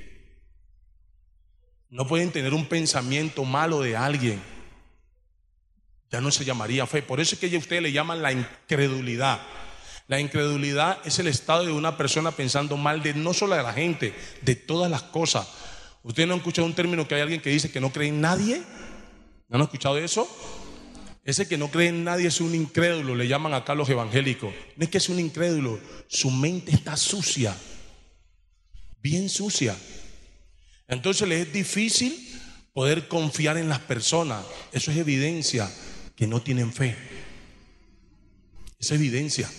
No pueden tener un pensamiento malo de alguien. Ya no se llamaría fe. Por eso es que ustedes le llaman la incredulidad. La incredulidad es el estado de una persona pensando mal de no solo de la gente, de todas las cosas. ¿Ustedes no han escuchado un término que hay alguien que dice que no cree en nadie? ¿No han escuchado eso? Ese que no cree en nadie es un incrédulo, le llaman acá los evangélicos. No es que es un incrédulo, su mente está sucia, bien sucia. Entonces le es difícil poder confiar en las personas. Eso es evidencia que no tienen fe. Es evidencia.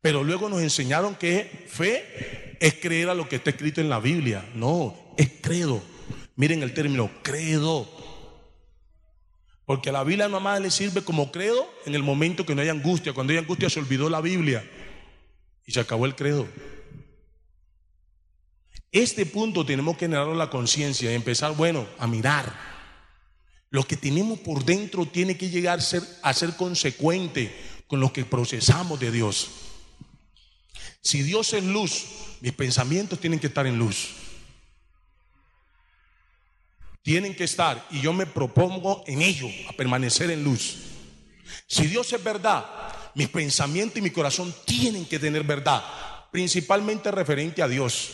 Pero luego nos enseñaron que fe es creer a lo que está escrito en la Biblia. No, es credo. Miren el término, credo. Porque a la Biblia nomás le sirve como credo en el momento que no hay angustia. Cuando hay angustia se olvidó la Biblia y se acabó el credo. Este punto tenemos que generar la conciencia y empezar, bueno, a mirar. Lo que tenemos por dentro tiene que llegar a ser, a ser consecuente con lo que procesamos de Dios. Si Dios es luz, mis pensamientos tienen que estar en luz. Tienen que estar y yo me propongo en ello, a permanecer en luz. Si Dios es verdad, mis pensamientos y mi corazón tienen que tener verdad, principalmente referente a Dios.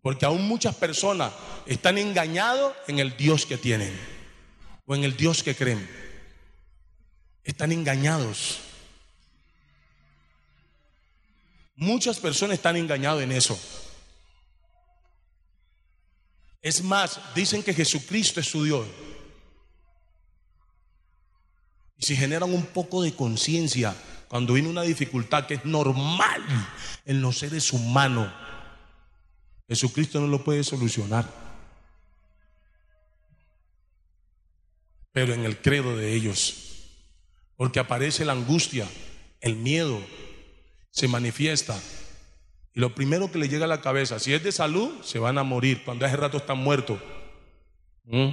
Porque aún muchas personas están engañados en el Dios que tienen o en el Dios que creen. Están engañados. Muchas personas están engañadas en eso. Es más, dicen que Jesucristo es su Dios. Y si generan un poco de conciencia cuando viene una dificultad que es normal en los seres humanos, Jesucristo no lo puede solucionar. Pero en el credo de ellos, porque aparece la angustia, el miedo, se manifiesta. Y lo primero que le llega a la cabeza, si es de salud, se van a morir. Cuando hace rato están muertos. ¿Mm?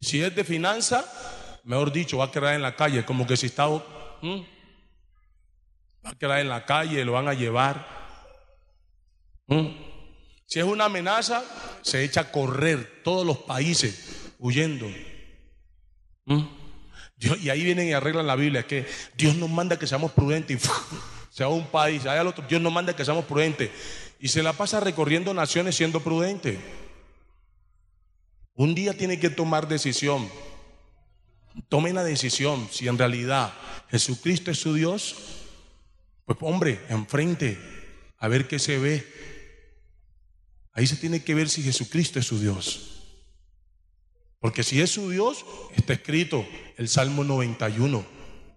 Si es de finanza, mejor dicho, va a quedar en la calle, como que si está... ¿Mm? Va a quedar en la calle, lo van a llevar. ¿Mm? Si es una amenaza, se echa a correr todos los países huyendo. Y ahí vienen y arreglan la Biblia, que Dios nos manda que seamos prudentes. Y sea un país, hay al otro, Dios nos manda que seamos prudentes. Y se la pasa recorriendo naciones siendo prudente. Un día tiene que tomar decisión. Tome la decisión. Si en realidad Jesucristo es su Dios, pues hombre, enfrente, a ver qué se ve. Ahí se tiene que ver si Jesucristo es su Dios. Porque si es su Dios, está escrito el Salmo 91,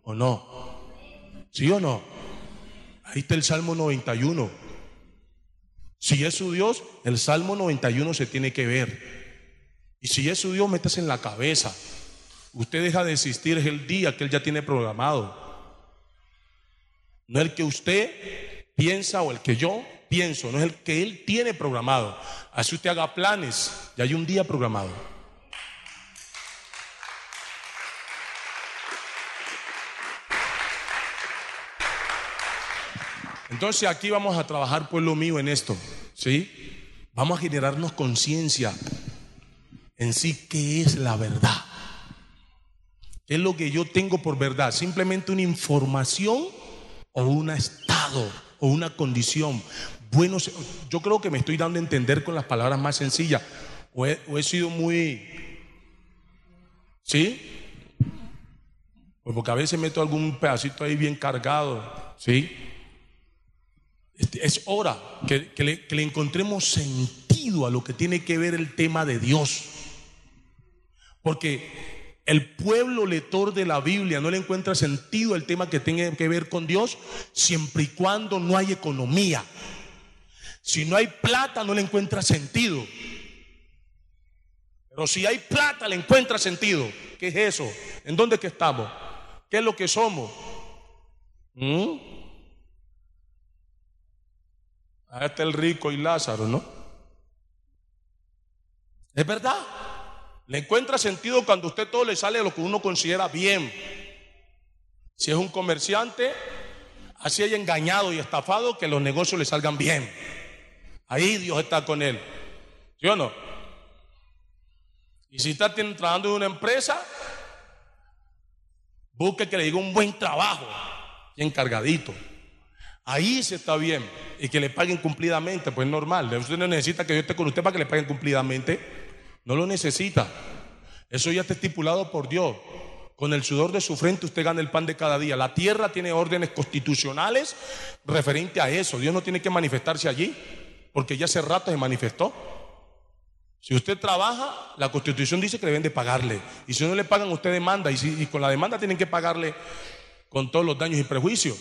¿o no? ¿Sí o no? Ahí está el Salmo 91. Si es su Dios, el Salmo 91 se tiene que ver. Y si es su Dios, métase en la cabeza. Usted deja de existir, es el día que Él ya tiene programado. No el que usted piensa o el que yo pienso, no es el que Él tiene programado. Así usted haga planes, ya hay un día programado. Entonces aquí vamos a trabajar, pueblo mío, en esto, ¿sí? Vamos a generarnos conciencia en sí qué es la verdad. ¿Qué es lo que yo tengo por verdad? ¿Simplemente una información o un estado o una condición? bueno, yo creo que me estoy dando a entender con las palabras más sencillas. O he, sido muy... ¿Sí? Pues porque a veces meto algún pedacito ahí bien cargado. ¿Sí? Este, es hora que, le, encontremos sentido a lo que tiene que ver el tema de Dios. Porque el pueblo lector de la Biblia no le encuentra sentido el tema que tenga que ver con Dios siempre y cuando no hay economía. Si no hay plata, no le encuentra sentido. Pero si hay plata, le encuentra sentido. ¿Qué es eso? ¿En dónde estamos? ¿Qué es lo que somos? ¿Mm? Ahí está el rico y Lázaro, ¿no? Es verdad. Le encuentra sentido cuando a usted todo le sale lo que uno considera bien. Si es un comerciante, así haya engañado y estafado, que los negocios le salgan bien. Ahí Dios está con él. ¿Sí o no? Y si está trabajando en una empresa, busque que le diga un buen trabajo, bien cargadito. Ahí se está bien. Y que le paguen cumplidamente, pues normal. Usted no necesita que yo esté con usted para que le paguen cumplidamente. No lo necesita. Eso ya está estipulado por Dios. Con el sudor de su frente usted gana el pan de cada día. La tierra tiene órdenes constitucionales referente a eso. Dios no tiene que manifestarse allí porque ya hace rato se manifestó. Si usted trabaja, la constitución dice que deben de pagarle. Y si no le pagan, usted demanda. Y, si, y con la demanda tienen que pagarle con todos los daños y prejuicios.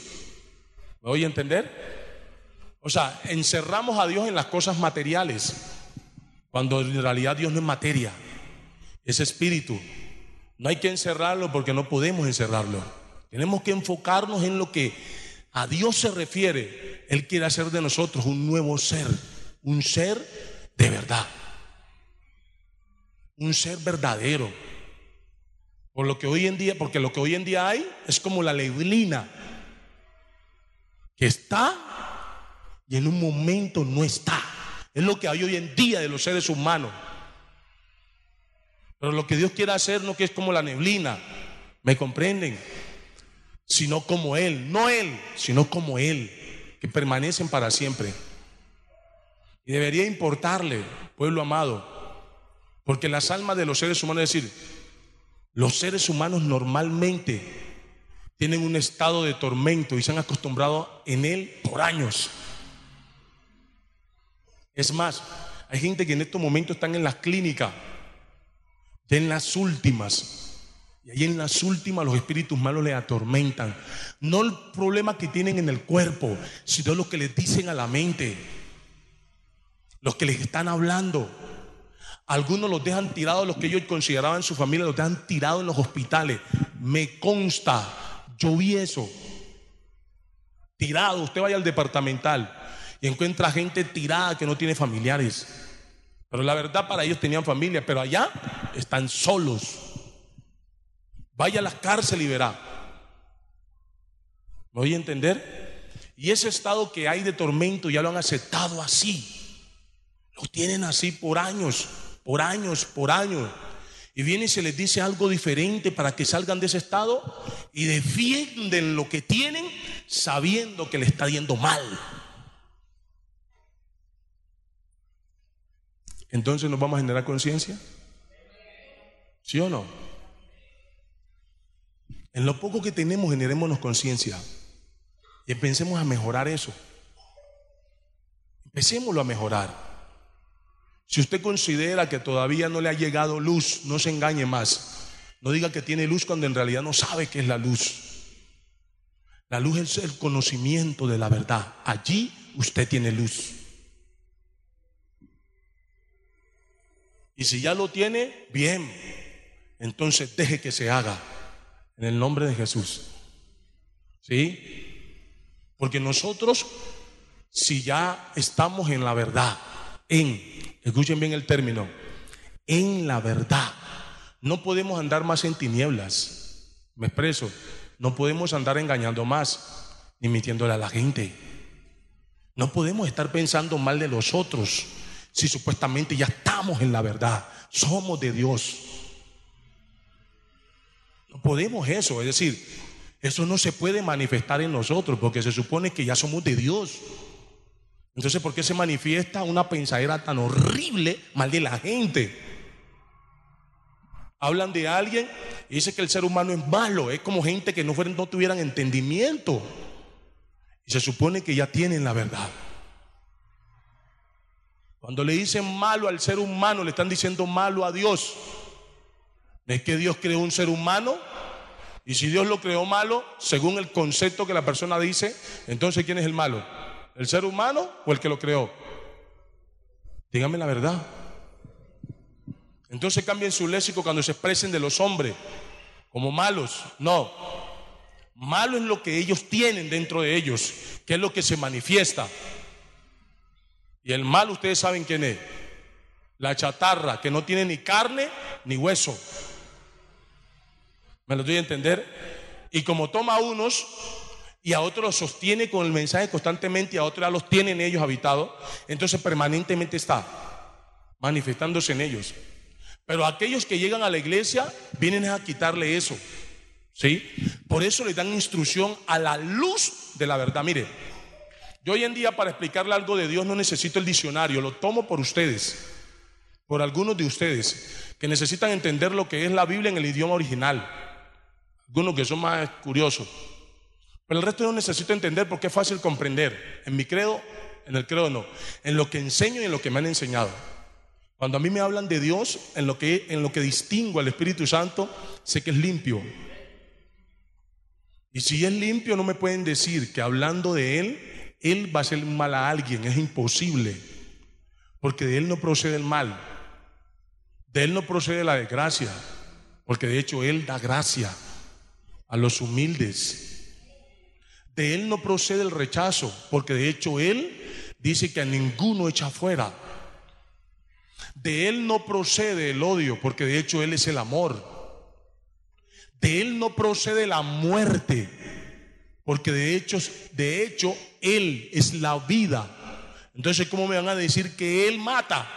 ¿Me voy a entender? O sea, encerramos a Dios en las cosas materiales, cuando en realidad Dios no es materia, es espíritu. No hay que encerrarlo porque no podemos encerrarlo. Tenemos que enfocarnos en lo que a Dios se refiere. Él quiere hacer de nosotros un nuevo ser, un ser de verdad, un ser verdadero. Por lo que hoy en día, porque lo que hoy en día hay es como la neblina que está y en un momento no está. Es lo que hay hoy en día de los seres humanos. Pero lo que Dios quiere hacer no que es como la neblina, ¿me comprenden? Sino como Él, no Él, sino como Él, que permanecen para siempre. Y debería importarle, pueblo amado, porque las almas de los seres humanos, es decir, los seres humanos normalmente tienen un estado de tormento y se han acostumbrado en él por años. Es más, hay gente que en estos momentos están en las clínicas, en las últimas. Y ahí en las últimas los espíritus malos le atormentan. No el problema que tienen en el cuerpo, sino lo que les dicen a la mente. Los que les están hablando. Algunos los dejan tirados, los que ellos consideraban su familia, los dejan tirados en los hospitales. Me consta, yo vi eso. Tirado, usted vaya al departamental y encuentra gente tirada que no tiene familiares. Pero la verdad para ellos tenían familia, pero allá están solos. Vaya a la cárcel y verá. ¿Me voy a entender? Y ese estado que hay de tormento ya lo han aceptado así. Lo tienen así por años, por años, por años. Y viene y se les dice algo diferente para que salgan de ese estado y defienden lo que tienen sabiendo que le está yendo mal. entonces nos vamos a generar conciencia. ¿Sí o no? En lo poco que tenemos, generémonos conciencia. Y empecemos a mejorar eso. Empecémoslo a mejorar. Si usted considera que todavía no le ha llegado luz, no se engañe más. No diga que tiene luz cuando en realidad no sabe qué es la luz. La luz es el conocimiento de la verdad. Allí usted tiene luz. Y si ya lo tiene, bien. Entonces deje que se haga en el nombre de Jesús. ¿Sí? Porque nosotros, si ya estamos en la verdad, en, escuchen bien el término, en la verdad, no podemos andar más en tinieblas. Me expreso, no podemos andar engañando más, ni mintiéndole a la gente. No podemos estar pensando mal de los otros si supuestamente ya estamos en la verdad, somos de Dios. No podemos eso, es decir, eso no se puede manifestar en nosotros porque se supone que ya somos de Dios. Entonces, ¿por qué se manifiesta una pensadera tan horrible mal de la gente? Hablan de alguien y dice que el ser humano es malo, es como gente que no, fueran, no tuvieran entendimiento. Y se supone que ya tienen la verdad. Cuando le dicen malo al ser humano, le están diciendo malo a Dios. Es que Dios creó un ser humano y si Dios lo creó malo, según el concepto que la persona dice, entonces ¿quién es el malo? ¿El ser humano o el que lo creó? Dígame la verdad. Entonces cambien su léxico cuando se expresen de los hombres como malos. No. Malo es lo que ellos tienen dentro de ellos, que es lo que se manifiesta. Y el mal, ustedes saben quién es. La chatarra, que no tiene ni carne ni hueso. ¿Me lo doy a entender? Y como toma unos y a otros los sostiene con el mensaje constantemente y a otros ya los tienen ellos habitados, entonces permanentemente está manifestándose en ellos. Pero aquellos que llegan a la iglesia vienen a quitarle eso. ¿Sí? Por eso le dan instrucción a la luz de la verdad. Mire, yo hoy en día para explicarle algo de Dios no necesito el diccionario, lo tomo por ustedes, por algunos de ustedes que necesitan entender lo que es la Biblia en el idioma original, algunos que son más curiosos. Pero el resto no necesito entender porque es fácil comprender. En mi credo, en el credo no, en lo que enseño y en lo que me han enseñado. Cuando a mí me hablan de Dios, en lo que, en lo que distingo al Espíritu Santo, sé que es limpio. Y si es limpio, no me pueden decir que hablando de Él, Él va a hacer mal a alguien. Es imposible. Porque de Él no procede el mal. De Él no procede la desgracia. Porque de hecho Él da gracia a los humildes. De Él no procede el rechazo. Porque de hecho Él dice que a ninguno echa fuera. De Él no procede el odio, porque de hecho Él es el amor. De Él no procede la muerte, porque de hecho, de hecho Él es la vida. Entonces, ¿cómo me van a decir que Él mata?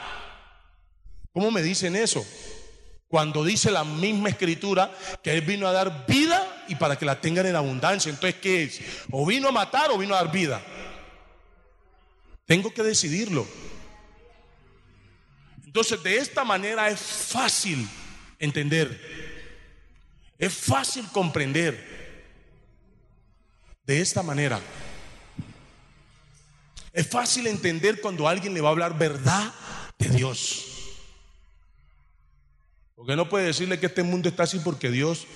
¿Cómo me dicen eso? Cuando dice la misma escritura que Él vino a dar vida y para que la tengan en abundancia. Entonces, ¿qué es? ¿O vino a matar o vino a dar vida? Tengo que decidirlo. Entonces, de esta manera es fácil entender, es fácil comprender. De esta manera, es fácil entender cuando alguien le va a hablar verdad de Dios. Porque no puede decirle que este mundo está así porque Dios,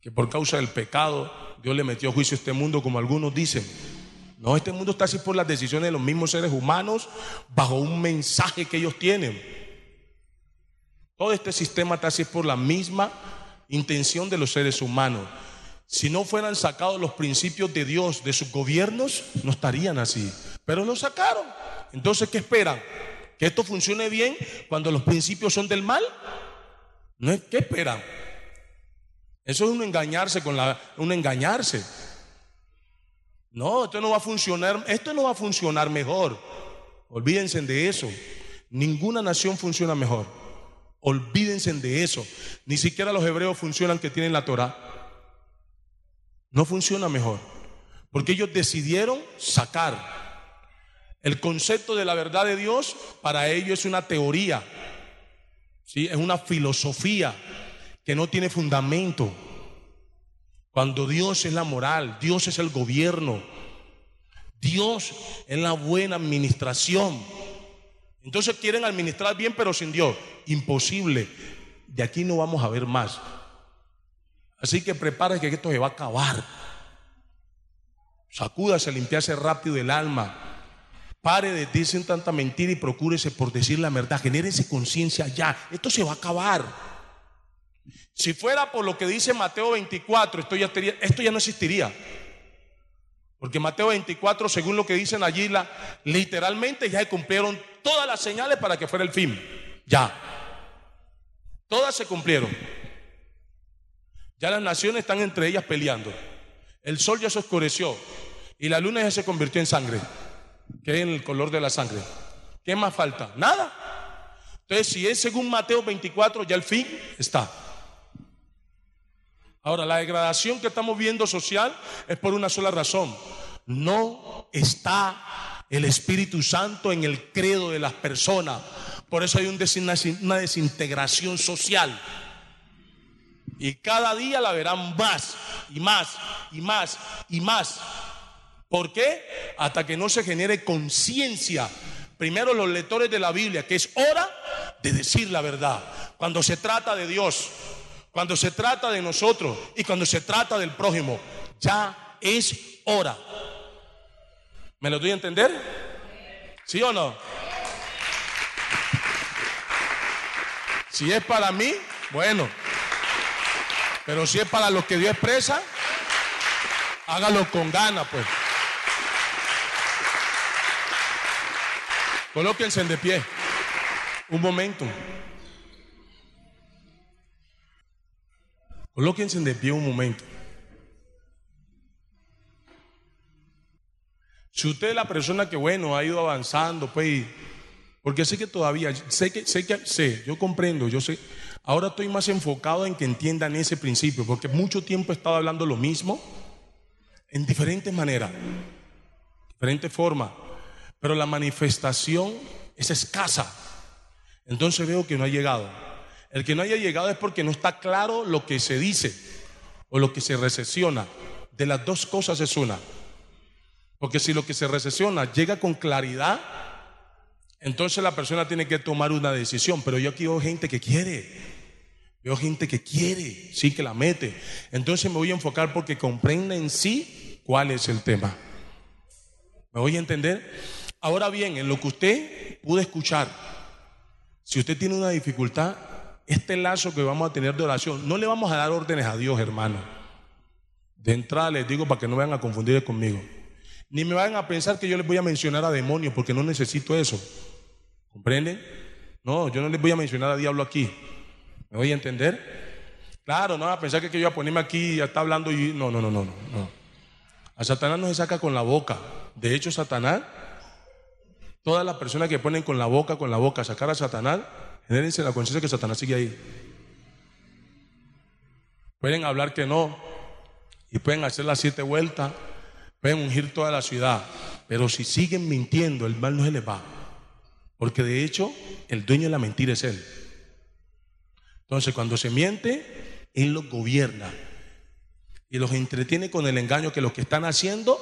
que por causa del pecado, Dios le metió juicio a este mundo, como algunos dicen. No, este mundo está así por las decisiones de los mismos seres humanos bajo un mensaje que ellos tienen. Todo este sistema está así por la misma intención de los seres humanos. Si no fueran sacados los principios de Dios de sus gobiernos, no estarían así. Pero lo sacaron. Entonces, ¿qué esperan? ¿Que esto funcione bien cuando los principios son del mal? ¿No ¿Qué esperan? Eso es un engañarse con la, un engañarse. No, esto no va a funcionar, esto no va a funcionar mejor. Olvídense de eso. Ninguna nación funciona mejor. Olvídense de eso. Ni siquiera los hebreos funcionan que tienen la Torah. No funciona mejor. Porque ellos decidieron sacar el concepto de la verdad de Dios. Para ellos es una teoría. ¿Sí? Es una filosofía que no tiene fundamento. Cuando Dios es la moral, Dios es el gobierno, Dios es la buena administración. Entonces quieren administrar bien pero sin Dios. Imposible. De aquí no vamos a ver más. Así que prepárese que esto se va a acabar. Sacúdase, limpiase rápido el alma. Pare de decir tanta mentira y procúrese por decir la verdad. Genérese conciencia ya. Esto se va a acabar. Si fuera por lo que dice Mateo 24, esto ya, esto ya no existiría. Porque Mateo 24, según lo que dicen allí, la, literalmente ya se cumplieron todas las señales para que fuera el fin. Ya. Todas se cumplieron. Ya las naciones están entre ellas peleando. El sol ya se oscureció y la luna ya se convirtió en sangre, que es el color de la sangre. ¿Qué más falta? Nada. Entonces, si es según Mateo 24, ya el fin está. Ahora, la degradación que estamos viendo social es por una sola razón. No está el Espíritu Santo en el credo de las personas. Por eso hay una desintegración social. Y cada día la verán más y más y más y más. ¿Por qué? Hasta que no se genere conciencia. Primero los lectores de la Biblia, que es hora de decir la verdad. Cuando se trata de Dios, cuando se trata de nosotros y cuando se trata del prójimo, ya es hora. ¿Me lo doy a entender? ¿Sí o no? Si es para mí, bueno. Pero si es para los que Dios expresa, hágalo con ganas, pues. Colóquense de pie. Un momento. Colóquense de pie un momento. Si usted es la persona que, bueno, ha ido avanzando, pues, porque sé que todavía, sé que, sé que, sé, yo comprendo, yo sé, ahora estoy más enfocado en que entiendan ese principio, porque mucho tiempo he estado hablando lo mismo, en diferentes maneras, diferentes formas, pero la manifestación es escasa. Entonces veo que no ha llegado. El que no haya llegado es porque no está claro lo que se dice o lo que se recesiona. De las dos cosas es una. Porque si lo que se recesiona llega con claridad, Entonces la persona tiene que tomar una decisión, pero yo aquí veo gente que quiere. Veo gente que quiere, sí, que la mete. Entonces me voy a enfocar porque comprenda en sí cuál es el tema. ¿Me voy a entender? Ahora bien, en lo que usted pudo escuchar, si usted tiene una dificultad, este lazo que vamos a tener de oración, no le vamos a dar órdenes a Dios, hermano. De entrada les digo para que no vayan a confundir conmigo. Ni me vayan a pensar que yo les voy a mencionar a demonios, porque no necesito eso. ¿Comprenden? No, yo no les voy a mencionar a diablo aquí. ¿Me voy a entender? Claro, no van a pensar que, yo voy a ponerme aquí y ya está hablando y no, no, no, no, no. A Satanás no se saca con la boca. De hecho, Satanás, todas las personas que ponen con la boca, con la boca, sacar a Satanás, genérense la conciencia que Satanás sigue ahí. Pueden hablar que no y pueden hacer las siete vueltas, pueden ungir toda la ciudad, pero si siguen mintiendo, el mal no se les va. Porque de hecho, el dueño de la mentira es él. Entonces, cuando se miente, él los gobierna y los entretiene con el engaño que los que están haciendo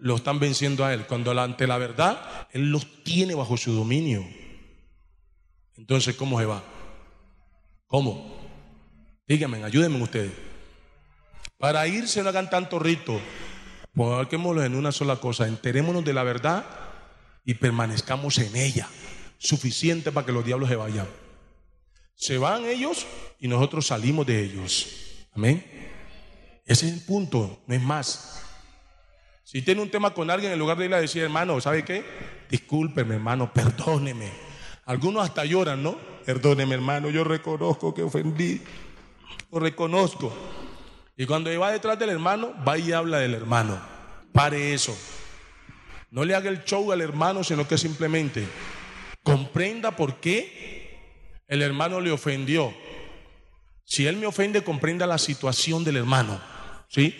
lo están venciendo a él. Cuando ante la verdad, él los tiene bajo su dominio. Entonces, ¿cómo se va? ¿Cómo? Díganme, ayúdenme ustedes. Para irse no hagan tanto rito. Pongámoslo en una sola cosa. Enterémonos de la verdad y permanezcamos en ella. Suficiente para que los diablos se vayan. Se van ellos y nosotros salimos de ellos. Amén. Ese es el punto, no es más. Si tiene un tema con alguien, en lugar de ir a decir, hermano, ¿sabe qué? Discúlpeme, hermano, perdóneme. Algunos hasta lloran, ¿no? Perdóneme, hermano, yo reconozco que ofendí. Lo reconozco. Y cuando va detrás del hermano, va y habla del hermano. Pare eso. No le haga el show al hermano, sino que simplemente comprenda por qué el hermano le ofendió. Si él me ofende, comprenda la situación del hermano. ¿Sí?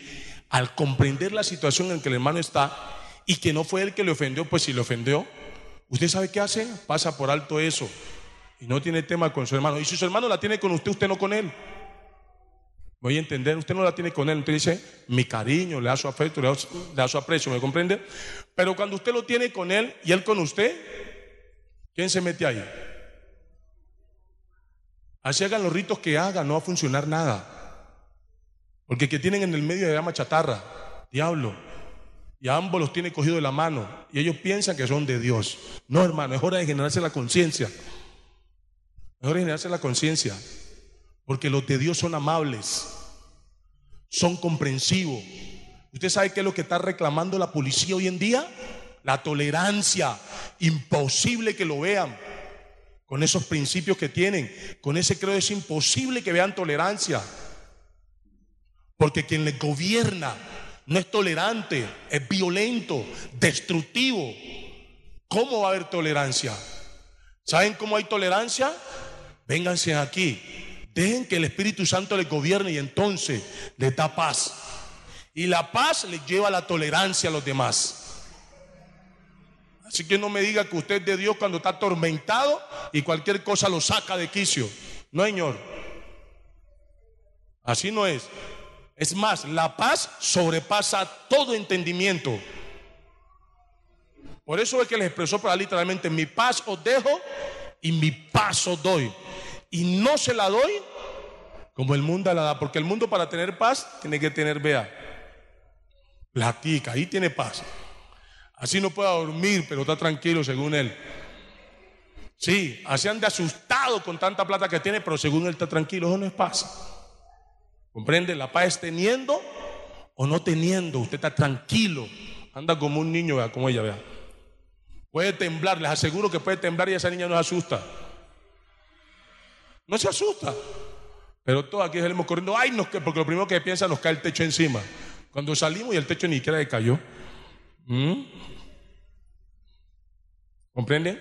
Al comprender la situación en que el hermano está y que no fue él que le ofendió, pues si le ofendió, ¿Usted sabe qué hace? Pasa por alto eso y no tiene tema con su hermano. Y si su hermano la tiene con usted, usted no con él. Voy a entender, usted no la tiene con él, usted dice, mi cariño, le da su afecto, le da, su aprecio, ¿me comprende? Pero cuando usted lo tiene con él y él con usted, ¿quién se mete ahí? Así hagan los ritos que hagan, no va a funcionar nada. Porque que tienen en el medio de llama chatarra, diablo y a ambos los tiene cogido de la mano y ellos piensan que son de Dios. No, hermano, es hora de generarse la conciencia. Es hora de generarse la conciencia. Porque los de Dios son amables, son comprensivos. ¿Usted sabe qué es lo que está reclamando la policía hoy en día? La tolerancia. Imposible que lo vean. Con esos principios que tienen, con ese creo es imposible que vean tolerancia. Porque quien les gobierna no es tolerante, es violento, destructivo. ¿Cómo va a haber tolerancia? ¿Saben cómo hay tolerancia? Vénganse aquí. Dejen que el Espíritu Santo les gobierne y entonces les da paz. Y la paz les lleva a la tolerancia a los demás. Así que no me diga que usted es de Dios cuando está atormentado y cualquier cosa lo saca de quicio. No, señor. Así no es. Es más, la paz sobrepasa todo entendimiento. Por eso es que les expresó para literalmente, mi paz os dejo y mi paz os doy. Y no se la doy como el mundo la da, porque el mundo para tener paz tiene que tener, vea, platica, ahí tiene paz. Así no puede dormir, pero está tranquilo según él. Sí, así anda asustado con tanta plata que tiene, pero según él está tranquilo, eso no es paz. ¿Comprende? La paz es teniendo o no teniendo. Usted está tranquilo. Anda como un niño, vea, como ella, vea. Puede temblar, les aseguro que puede temblar y esa niña no se asusta. No se asusta. Pero todos aquí salimos corriendo, ay, no, porque lo primero que piensa nos cae el techo encima. Cuando salimos y el techo ni siquiera le cayó. ¿Mm? ¿Comprende?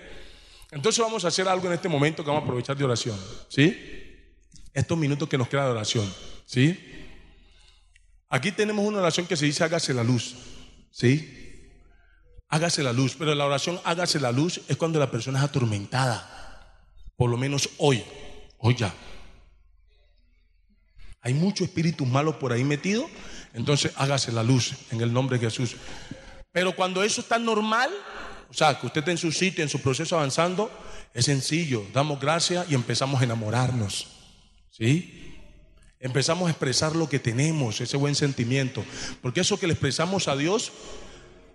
Entonces vamos a hacer algo en este momento que vamos a aprovechar de oración. ¿Sí? Estos minutos que nos queda de oración. ¿Sí? Aquí tenemos una oración que se dice hágase la luz. ¿Sí? Hágase la luz. Pero la oración hágase la luz es cuando la persona es atormentada. Por lo menos hoy. Hoy ya. Hay muchos espíritus malos por ahí metidos. Entonces hágase la luz en el nombre de Jesús. Pero cuando eso está normal, o sea, que usted esté en su sitio, en su proceso avanzando, es sencillo. Damos gracias y empezamos a enamorarnos. ¿Sí? Empezamos a expresar lo que tenemos, ese buen sentimiento. Porque eso que le expresamos a Dios,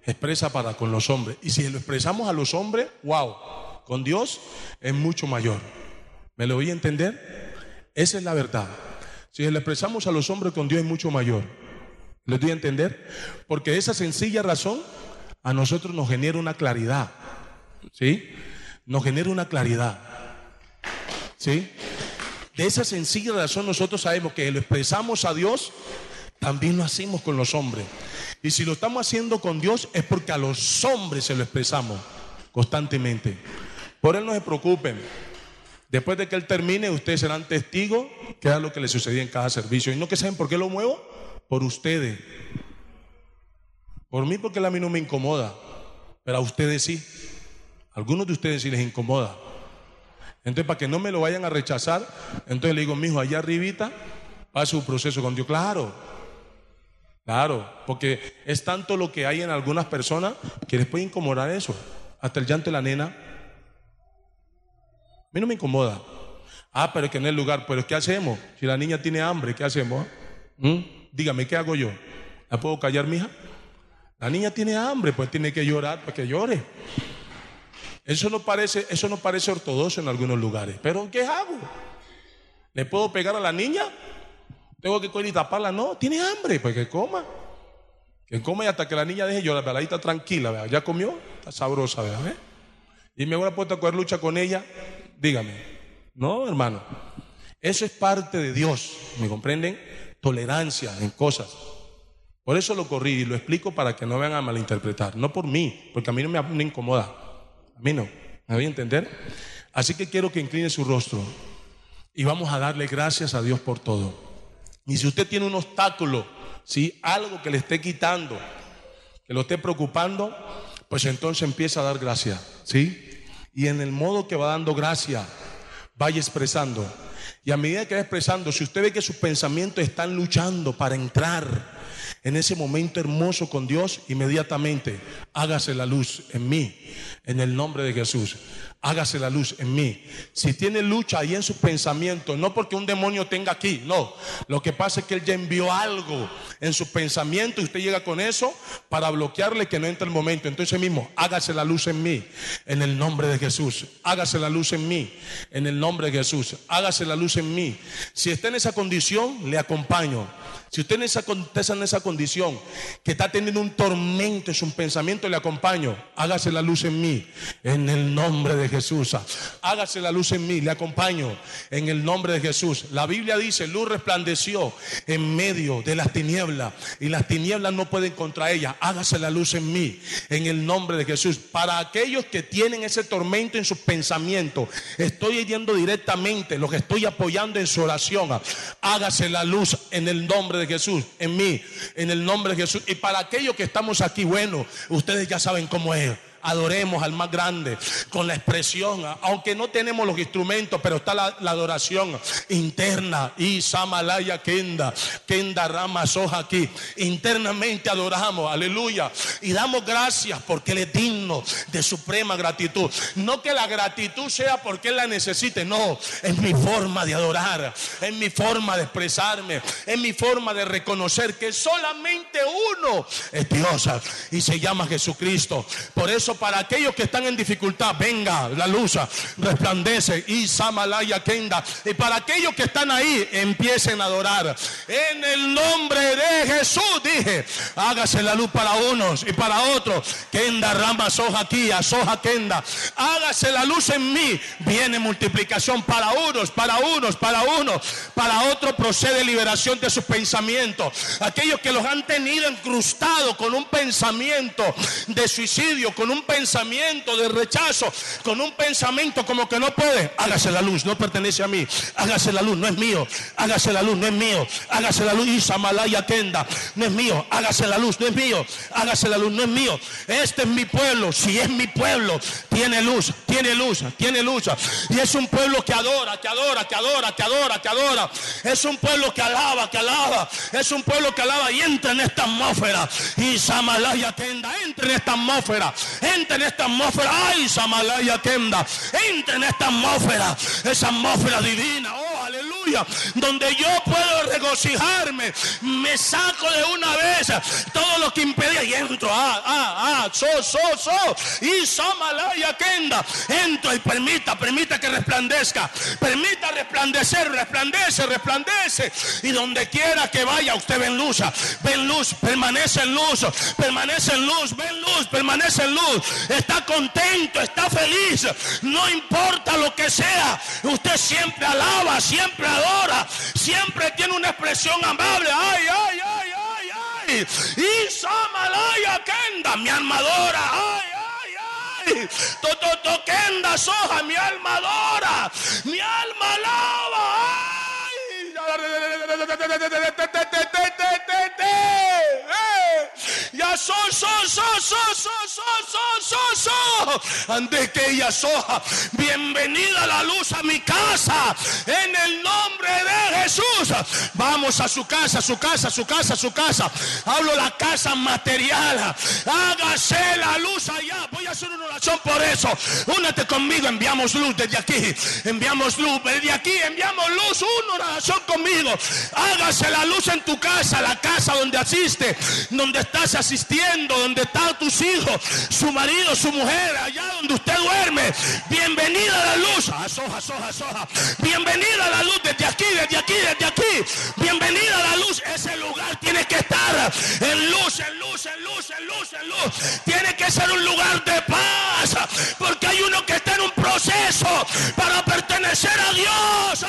expresa para con los hombres. Y si lo expresamos a los hombres, wow, con Dios es mucho mayor. ¿Me lo voy a entender? Esa es la verdad. Si le expresamos a los hombres con Dios es mucho mayor. ¿Lo doy a entender? Porque esa sencilla razón a nosotros nos genera una claridad. ¿Sí? Nos genera una claridad. ¿Sí? De esa sencilla razón nosotros sabemos que lo expresamos a Dios, también lo hacemos con los hombres. Y si lo estamos haciendo con Dios es porque a los hombres se lo expresamos constantemente. Por él no se preocupen. Después de que él termine, ustedes serán testigos que es lo que le sucedía en cada servicio. Y no que saben por qué lo muevo, por ustedes. Por mí porque a mí no me incomoda, pero a ustedes sí. algunos de ustedes sí les incomoda. Entonces, para que no me lo vayan a rechazar, entonces le digo, mijo, allá arribita, pasa su proceso con Dios. Claro, claro, porque es tanto lo que hay en algunas personas que les puede incomodar eso. Hasta el llanto de la nena. A mí no me incomoda. Ah, pero es que en el lugar, pero ¿qué hacemos? Si la niña tiene hambre, ¿qué hacemos? ¿Mm? Dígame, ¿qué hago yo? ¿La puedo callar, mija? La niña tiene hambre, pues tiene que llorar para que llore. Eso no parece, eso no parece ortodoxo en algunos lugares. Pero ¿qué hago? ¿Le puedo pegar a la niña? ¿Tengo que coger y taparla? No, tiene hambre, pues que coma. Que coma y hasta que la niña deje llorar, la ahí está tranquila, ¿vea? ¿ya comió? Está sabrosa, ¿vea? ¿Eh? Y me voy a puesto a coger lucha con ella, dígame. No, hermano. Eso es parte de Dios, ¿me comprenden? Tolerancia en cosas. Por eso lo corrí y lo explico para que no vean a malinterpretar. No por mí, porque a mí no me, incomoda. A no. ¿Me voy a entender? Así que quiero que incline su rostro y vamos a darle gracias a Dios por todo. Y si usted tiene un obstáculo, ¿sí? algo que le esté quitando, que lo esté preocupando, pues entonces empieza a dar gracias. ¿sí? Y en el modo que va dando gracia, vaya expresando. Y a medida que va expresando, si usted ve que sus pensamientos están luchando para entrar en ese momento hermoso con Dios, inmediatamente hágase la luz en mí, en el nombre de Jesús hágase la luz en mí. Si tiene lucha ahí en sus pensamientos, no porque un demonio tenga aquí, no. Lo que pasa es que él ya envió algo en sus pensamientos y usted llega con eso para bloquearle que no entre el momento. Entonces mismo, hágase la luz en mí, en el nombre de Jesús. Hágase la luz en mí, en el nombre de Jesús. Hágase la luz en mí. Si está en esa condición, le acompaño. Si usted está en esa condición, que está teniendo un tormento en su pensamiento, le acompaño. Hágase la luz en mí, en el nombre de Jesús. Hágase la luz en mí, le acompaño, en el nombre de Jesús. La Biblia dice, luz resplandeció en medio de las tinieblas y las tinieblas no pueden contra ella. Hágase la luz en mí, en el nombre de Jesús. Para aquellos que tienen ese tormento en sus pensamientos, estoy yendo directamente, lo que estoy apoyando en su oración. Hágase la luz en el nombre de Jesús, en mí, en el nombre de Jesús. Y para aquellos que estamos aquí, bueno, ustedes ya saben cómo es adoremos al más grande con la expresión, aunque no tenemos los instrumentos, pero está la, adoración interna. Y Samalaya Kenda, Kenda Rama Soja aquí. Internamente adoramos, aleluya. Y damos gracias porque Él es digno de suprema gratitud. No que la gratitud sea porque Él la necesite, no. Es mi forma de adorar, es mi forma de expresarme, es mi forma de reconocer que solamente uno es Dios y se llama Jesucristo. Por eso para aquellos que están en dificultad, venga la luz, resplandece y Samalaya Kenda. Y para aquellos que están ahí, empiecen a adorar. En el nombre de Jesús, dije, hágase la luz para unos y para otros. Kenda Rama Soja aquí, Soja Kenda. Hágase la luz en mí. Viene multiplicación para unos, para unos, para unos. Para otros procede liberación de sus pensamientos. Aquellos que los han tenido encrustados con un pensamiento de suicidio, con un pensamiento de rechazo, con un pensamiento como que no puede, hágase la luz, no pertenece a mí, hágase la luz, no es mío, hágase la luz, no es mío, hágase la luz, Isamalaya Kenda, no es mío hágase la luz, no es mío, hágase la luz, no es mío. Este es mi pueblo, si es mi pueblo, tiene luz, tiene luz, tiene luz. Y es un pueblo que adora, que adora, que adora, que adora, que adora. Es un pueblo que alaba, que alaba. Es un pueblo que alaba y entra en esta atmósfera. Y Samalaya Tenda, entra en esta atmósfera, entra en esta atmósfera. Ay, Samalaya Tenda, entra en esta atmósfera, esa atmósfera divina. Oh, Donde yo puedo regocijarme. Me saco de una vez todo lo que impedía y entro. Ah, ah, ah, so, so, so. Y Samalaya Kenda. Entro y permita, permita que resplandezca. Permita resplandecer, resplandece, resplandece. Y donde quiera que vaya, usted ven luz. Ven luz, permanece en luz. Permanece en luz, ven luz, permanece en luz. Está contento, está feliz. No importa lo que sea. Usted siempre alaba, siempre adora. Siempre tiene una expresión amable. Ay, ay, ay, ay, ay. Y Samalaya Kenda, mi armadora. Ay, ay, ay. Toto Kenda soja, mi almadora. Mi alma alaba. Ya que ella soja. Bienvenida la luz a mi casa. En el nombre de Jesús. Vamos a su casa, su casa, su casa, su casa. Hablo la casa material. Hágase la luz allá. Voy a hacer una oración por eso. Únete conmigo. Enviamos luz desde aquí. Enviamos luz desde aquí. Enviamos luz. Una oración conmigo. Hágase la luz en tu casa, la casa donde asiste, donde estás asistiendo, donde están tus hijos, su marido, su mujer, allá donde usted duerme. Bienvenida a la luz. Asoja, asoja, asoja. Bienvenida a la luz desde aquí, desde aquí, desde aquí. Bienvenida a la luz. Ese lugar tiene que estar en luz, en luz, en luz, en luz, en luz. Tiene que ser un lugar de paz. Porque hay uno que está en un proceso para pertenecer a Dios.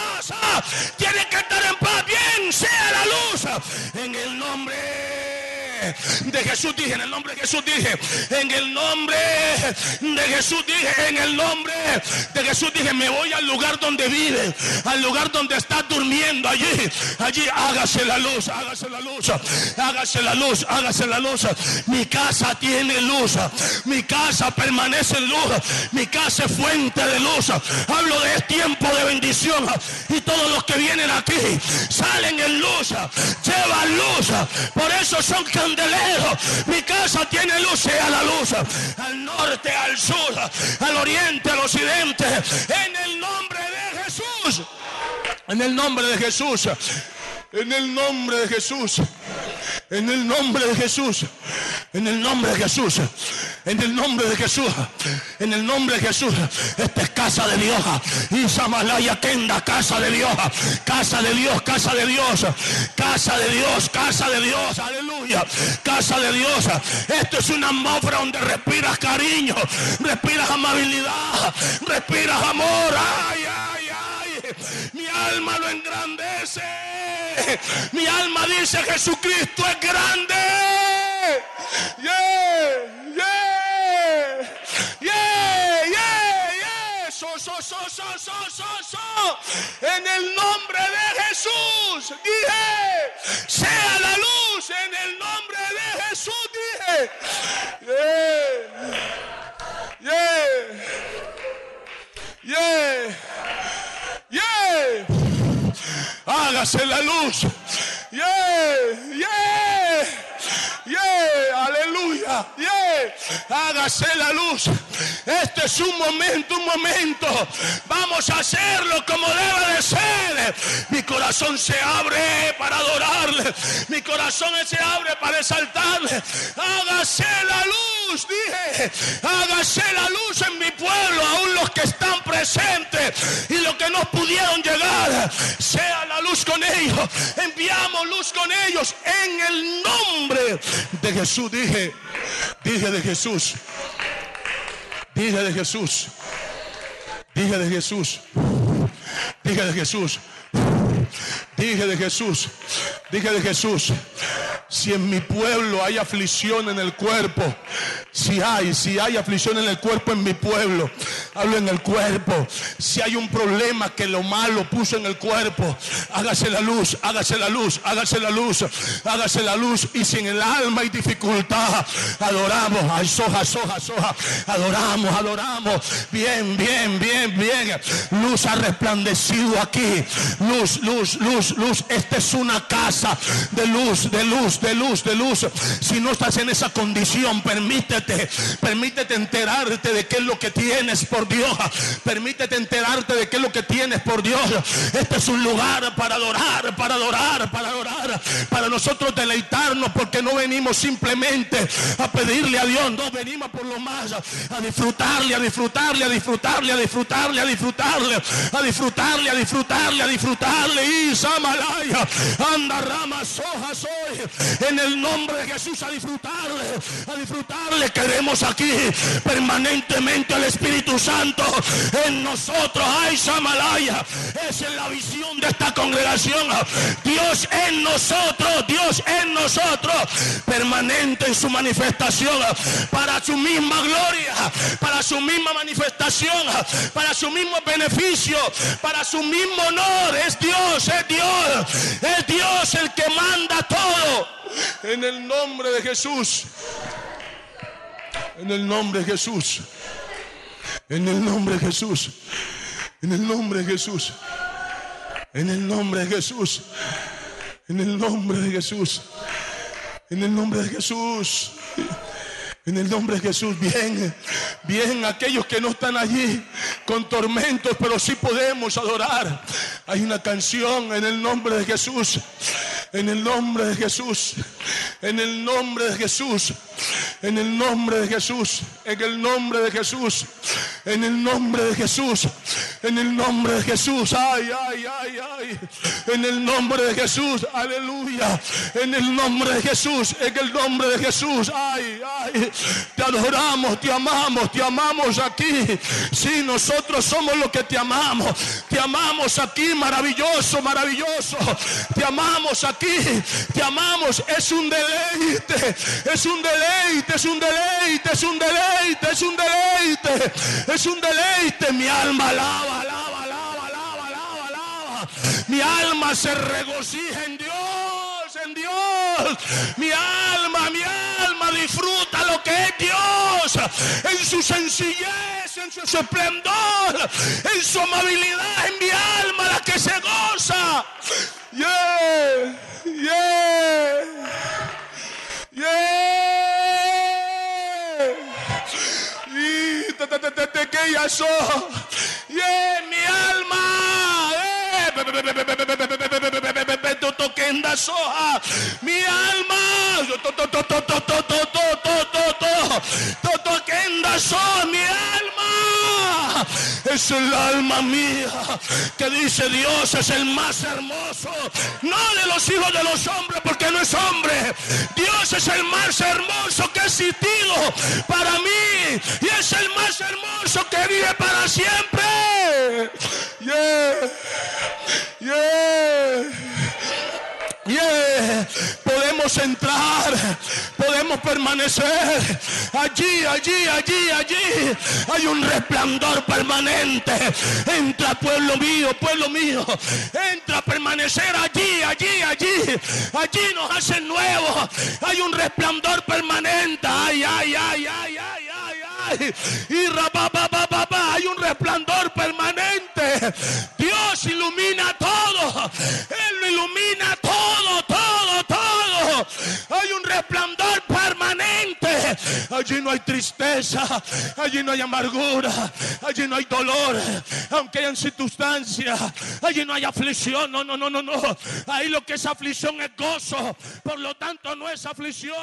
Tiene que estar en paz. Bien sea la luz. En el nombre de Jesús dije, en el nombre de Jesús dije, en el nombre de Jesús dije, en el nombre de Jesús dije, me voy al lugar donde vive, al lugar donde está durmiendo, allí, allí hágase la luz, hágase la luz, hágase la luz, hágase la luz. Mi casa tiene luz, mi casa permanece en luz, mi casa es fuente de luz. Hablo de tiempo de bendición y todos los que vienen aquí salen en luz, llevan luz, por eso son mi casa tiene luz, sea la luz. Al norte, al sur, al oriente, al occidente. En el nombre de Jesús. En el nombre de Jesús. En el nombre de Jesús. En el nombre de Jesús. En el nombre de Jesús. En el nombre de Jesús. En el nombre de Jesús. Esta es casa de Dios. Y Samalaya Kenda, casa de Dios. Casa de Dios, casa de Dios. Casa de Dios, casa de Dios. Aleluya. Casa de Dios. Esto es una atmósfera donde respiras cariño. Respiras amabilidad. Respiras amor. Ay, ay. Alma lo engrandece. Mi alma dice Jesucristo es grande. Yeah, yeah, yeah, yeah, yeah. So, so, so, so, so, so, so. En el nombre de Jesús dije, sea la luz. En el nombre de Jesús dije, yeah, yeah, yeah, hágase la luz. Yeah, yeah, yeah, aleluya, yeah, hágase la luz. Este es un momento, un momento. Vamos a hacerlo como debe de ser. Mi corazón se abre para adorarle. Mi corazón se abre para exaltarle. Hágase la luz, dije. Hágase la luz en mi pueblo, aún los que están presentes y los que no pudieron llegar. Sea la luz con ellos. Enviamos luz con ellos en el nombre de Jesús. Dije, dije de Jesús. Dije de Jesús. Dije de Jesús. Dije de Jesús. Dije de Jesús. Dije de Jesús. Si en mi pueblo hay aflicción en el cuerpo, si hay, si hay aflicción en el cuerpo en mi pueblo, hablo en el cuerpo. Si hay un problema que lo malo puso en el cuerpo, hágase la luz, hágase la luz, hágase la luz, hágase la luz. Y si en el alma hay dificultad, adoramos, ay, soja, soja, soja, adoramos, adoramos. Bien, bien, bien, bien. Luz ha resplandecido aquí. Luz, luz, luz, luz. Esta es una casa de luz, de luz, de luz, de luz. Si no estás en esa condición, permítete, permítete enterarte de qué es lo que tienes por Dios. Permítete enterarte de qué es lo que tienes por Dios. Este es un lugar para adorar, para adorar, para adorar, para nosotros deleitarnos, porque no venimos simplemente a pedirle a Dios, no venimos por lo más a disfrutarle, a disfrutarle, a disfrutarle, a disfrutarle, a disfrutarle, a disfrutarle, a disfrutarle, a disfrutarle. Y Samalaya, anda ramas, hojas hoy, en el nombre de Jesús, a disfrutarle, a disfrutarle. Queremos aquí permanentemente al Espíritu Santo en nosotros. Ay, Samalaya, esa es la visión de esta congregación. Dios en nosotros, Dios en nosotros, permanente en su manifestación, para su misma gloria, para su misma manifestación, para su mismo beneficio, para su mismo honor. Es Dios, es Dios, es Dios el que manda todo. En el nombre de Jesús. En el nombre de Jesús. En el nombre de Jesús. En el nombre de Jesús. En el nombre de Jesús. En el nombre de Jesús. En el nombre de Jesús. En el nombre de Jesús, bien, bien, aquellos que no están allí con tormentos, pero sí podemos adorar. Hay una canción en el nombre de Jesús, en el nombre de Jesús, en el nombre de Jesús, en el nombre de Jesús, en el nombre de Jesús, en el nombre de Jesús, en el nombre de Jesús, ay, ay, ay, ay, en el nombre de Jesús, aleluya, en el nombre de Jesús, en el nombre de Jesús, ay, ay, te adoramos, te amamos, te amamos aquí. Sí, nosotros somos los que te amamos. Te amamos aquí, maravilloso, maravilloso. Te amamos aquí, te amamos. Es un deleite, es un es un deleite, es un deleite, es un deleite, es un deleite. Mi alma alaba, alaba, alaba, alaba, alaba, alaba. Mi alma se regocija en Dios en Dios. Mi alma, mi alma disfruta lo que es Dios. En su sencillez, en su esplendor, en su amabilidad, en mi alma la que se goza. Yeah, yeah, yeah. desde que ella soy. mi alma. Toquenda soja. Mi alma. Toquenda soja. Es el alma mía que dice Dios es el más hermoso. No de los hijos de los hombres porque no es hombre. Dios es el más hermoso que ha existido para mí. Y es el más hermoso que vive para siempre. Yeah. Yeah. Yeah. Podemos entrar, podemos permanecer allí, allí, allí, allí. Hay un resplandor permanente. Entra, pueblo mío, pueblo mío. Entra a permanecer allí, allí, allí. Allí nos hacen nuevos. Hay un resplandor permanente. Ay, ay, ay, ay, ay, ay, ay. Y rapapapapapa, hay un resplandor permanente. Dios ilumina todo. Él lo ilumina Allí no hay tristeza, allí no hay amargura, allí no hay dolor, aunque hayan circunstancias, allí no hay aflicción. No, no, no, no, no. Ahí lo que es aflicción es gozo. Por lo tanto, no es aflicción.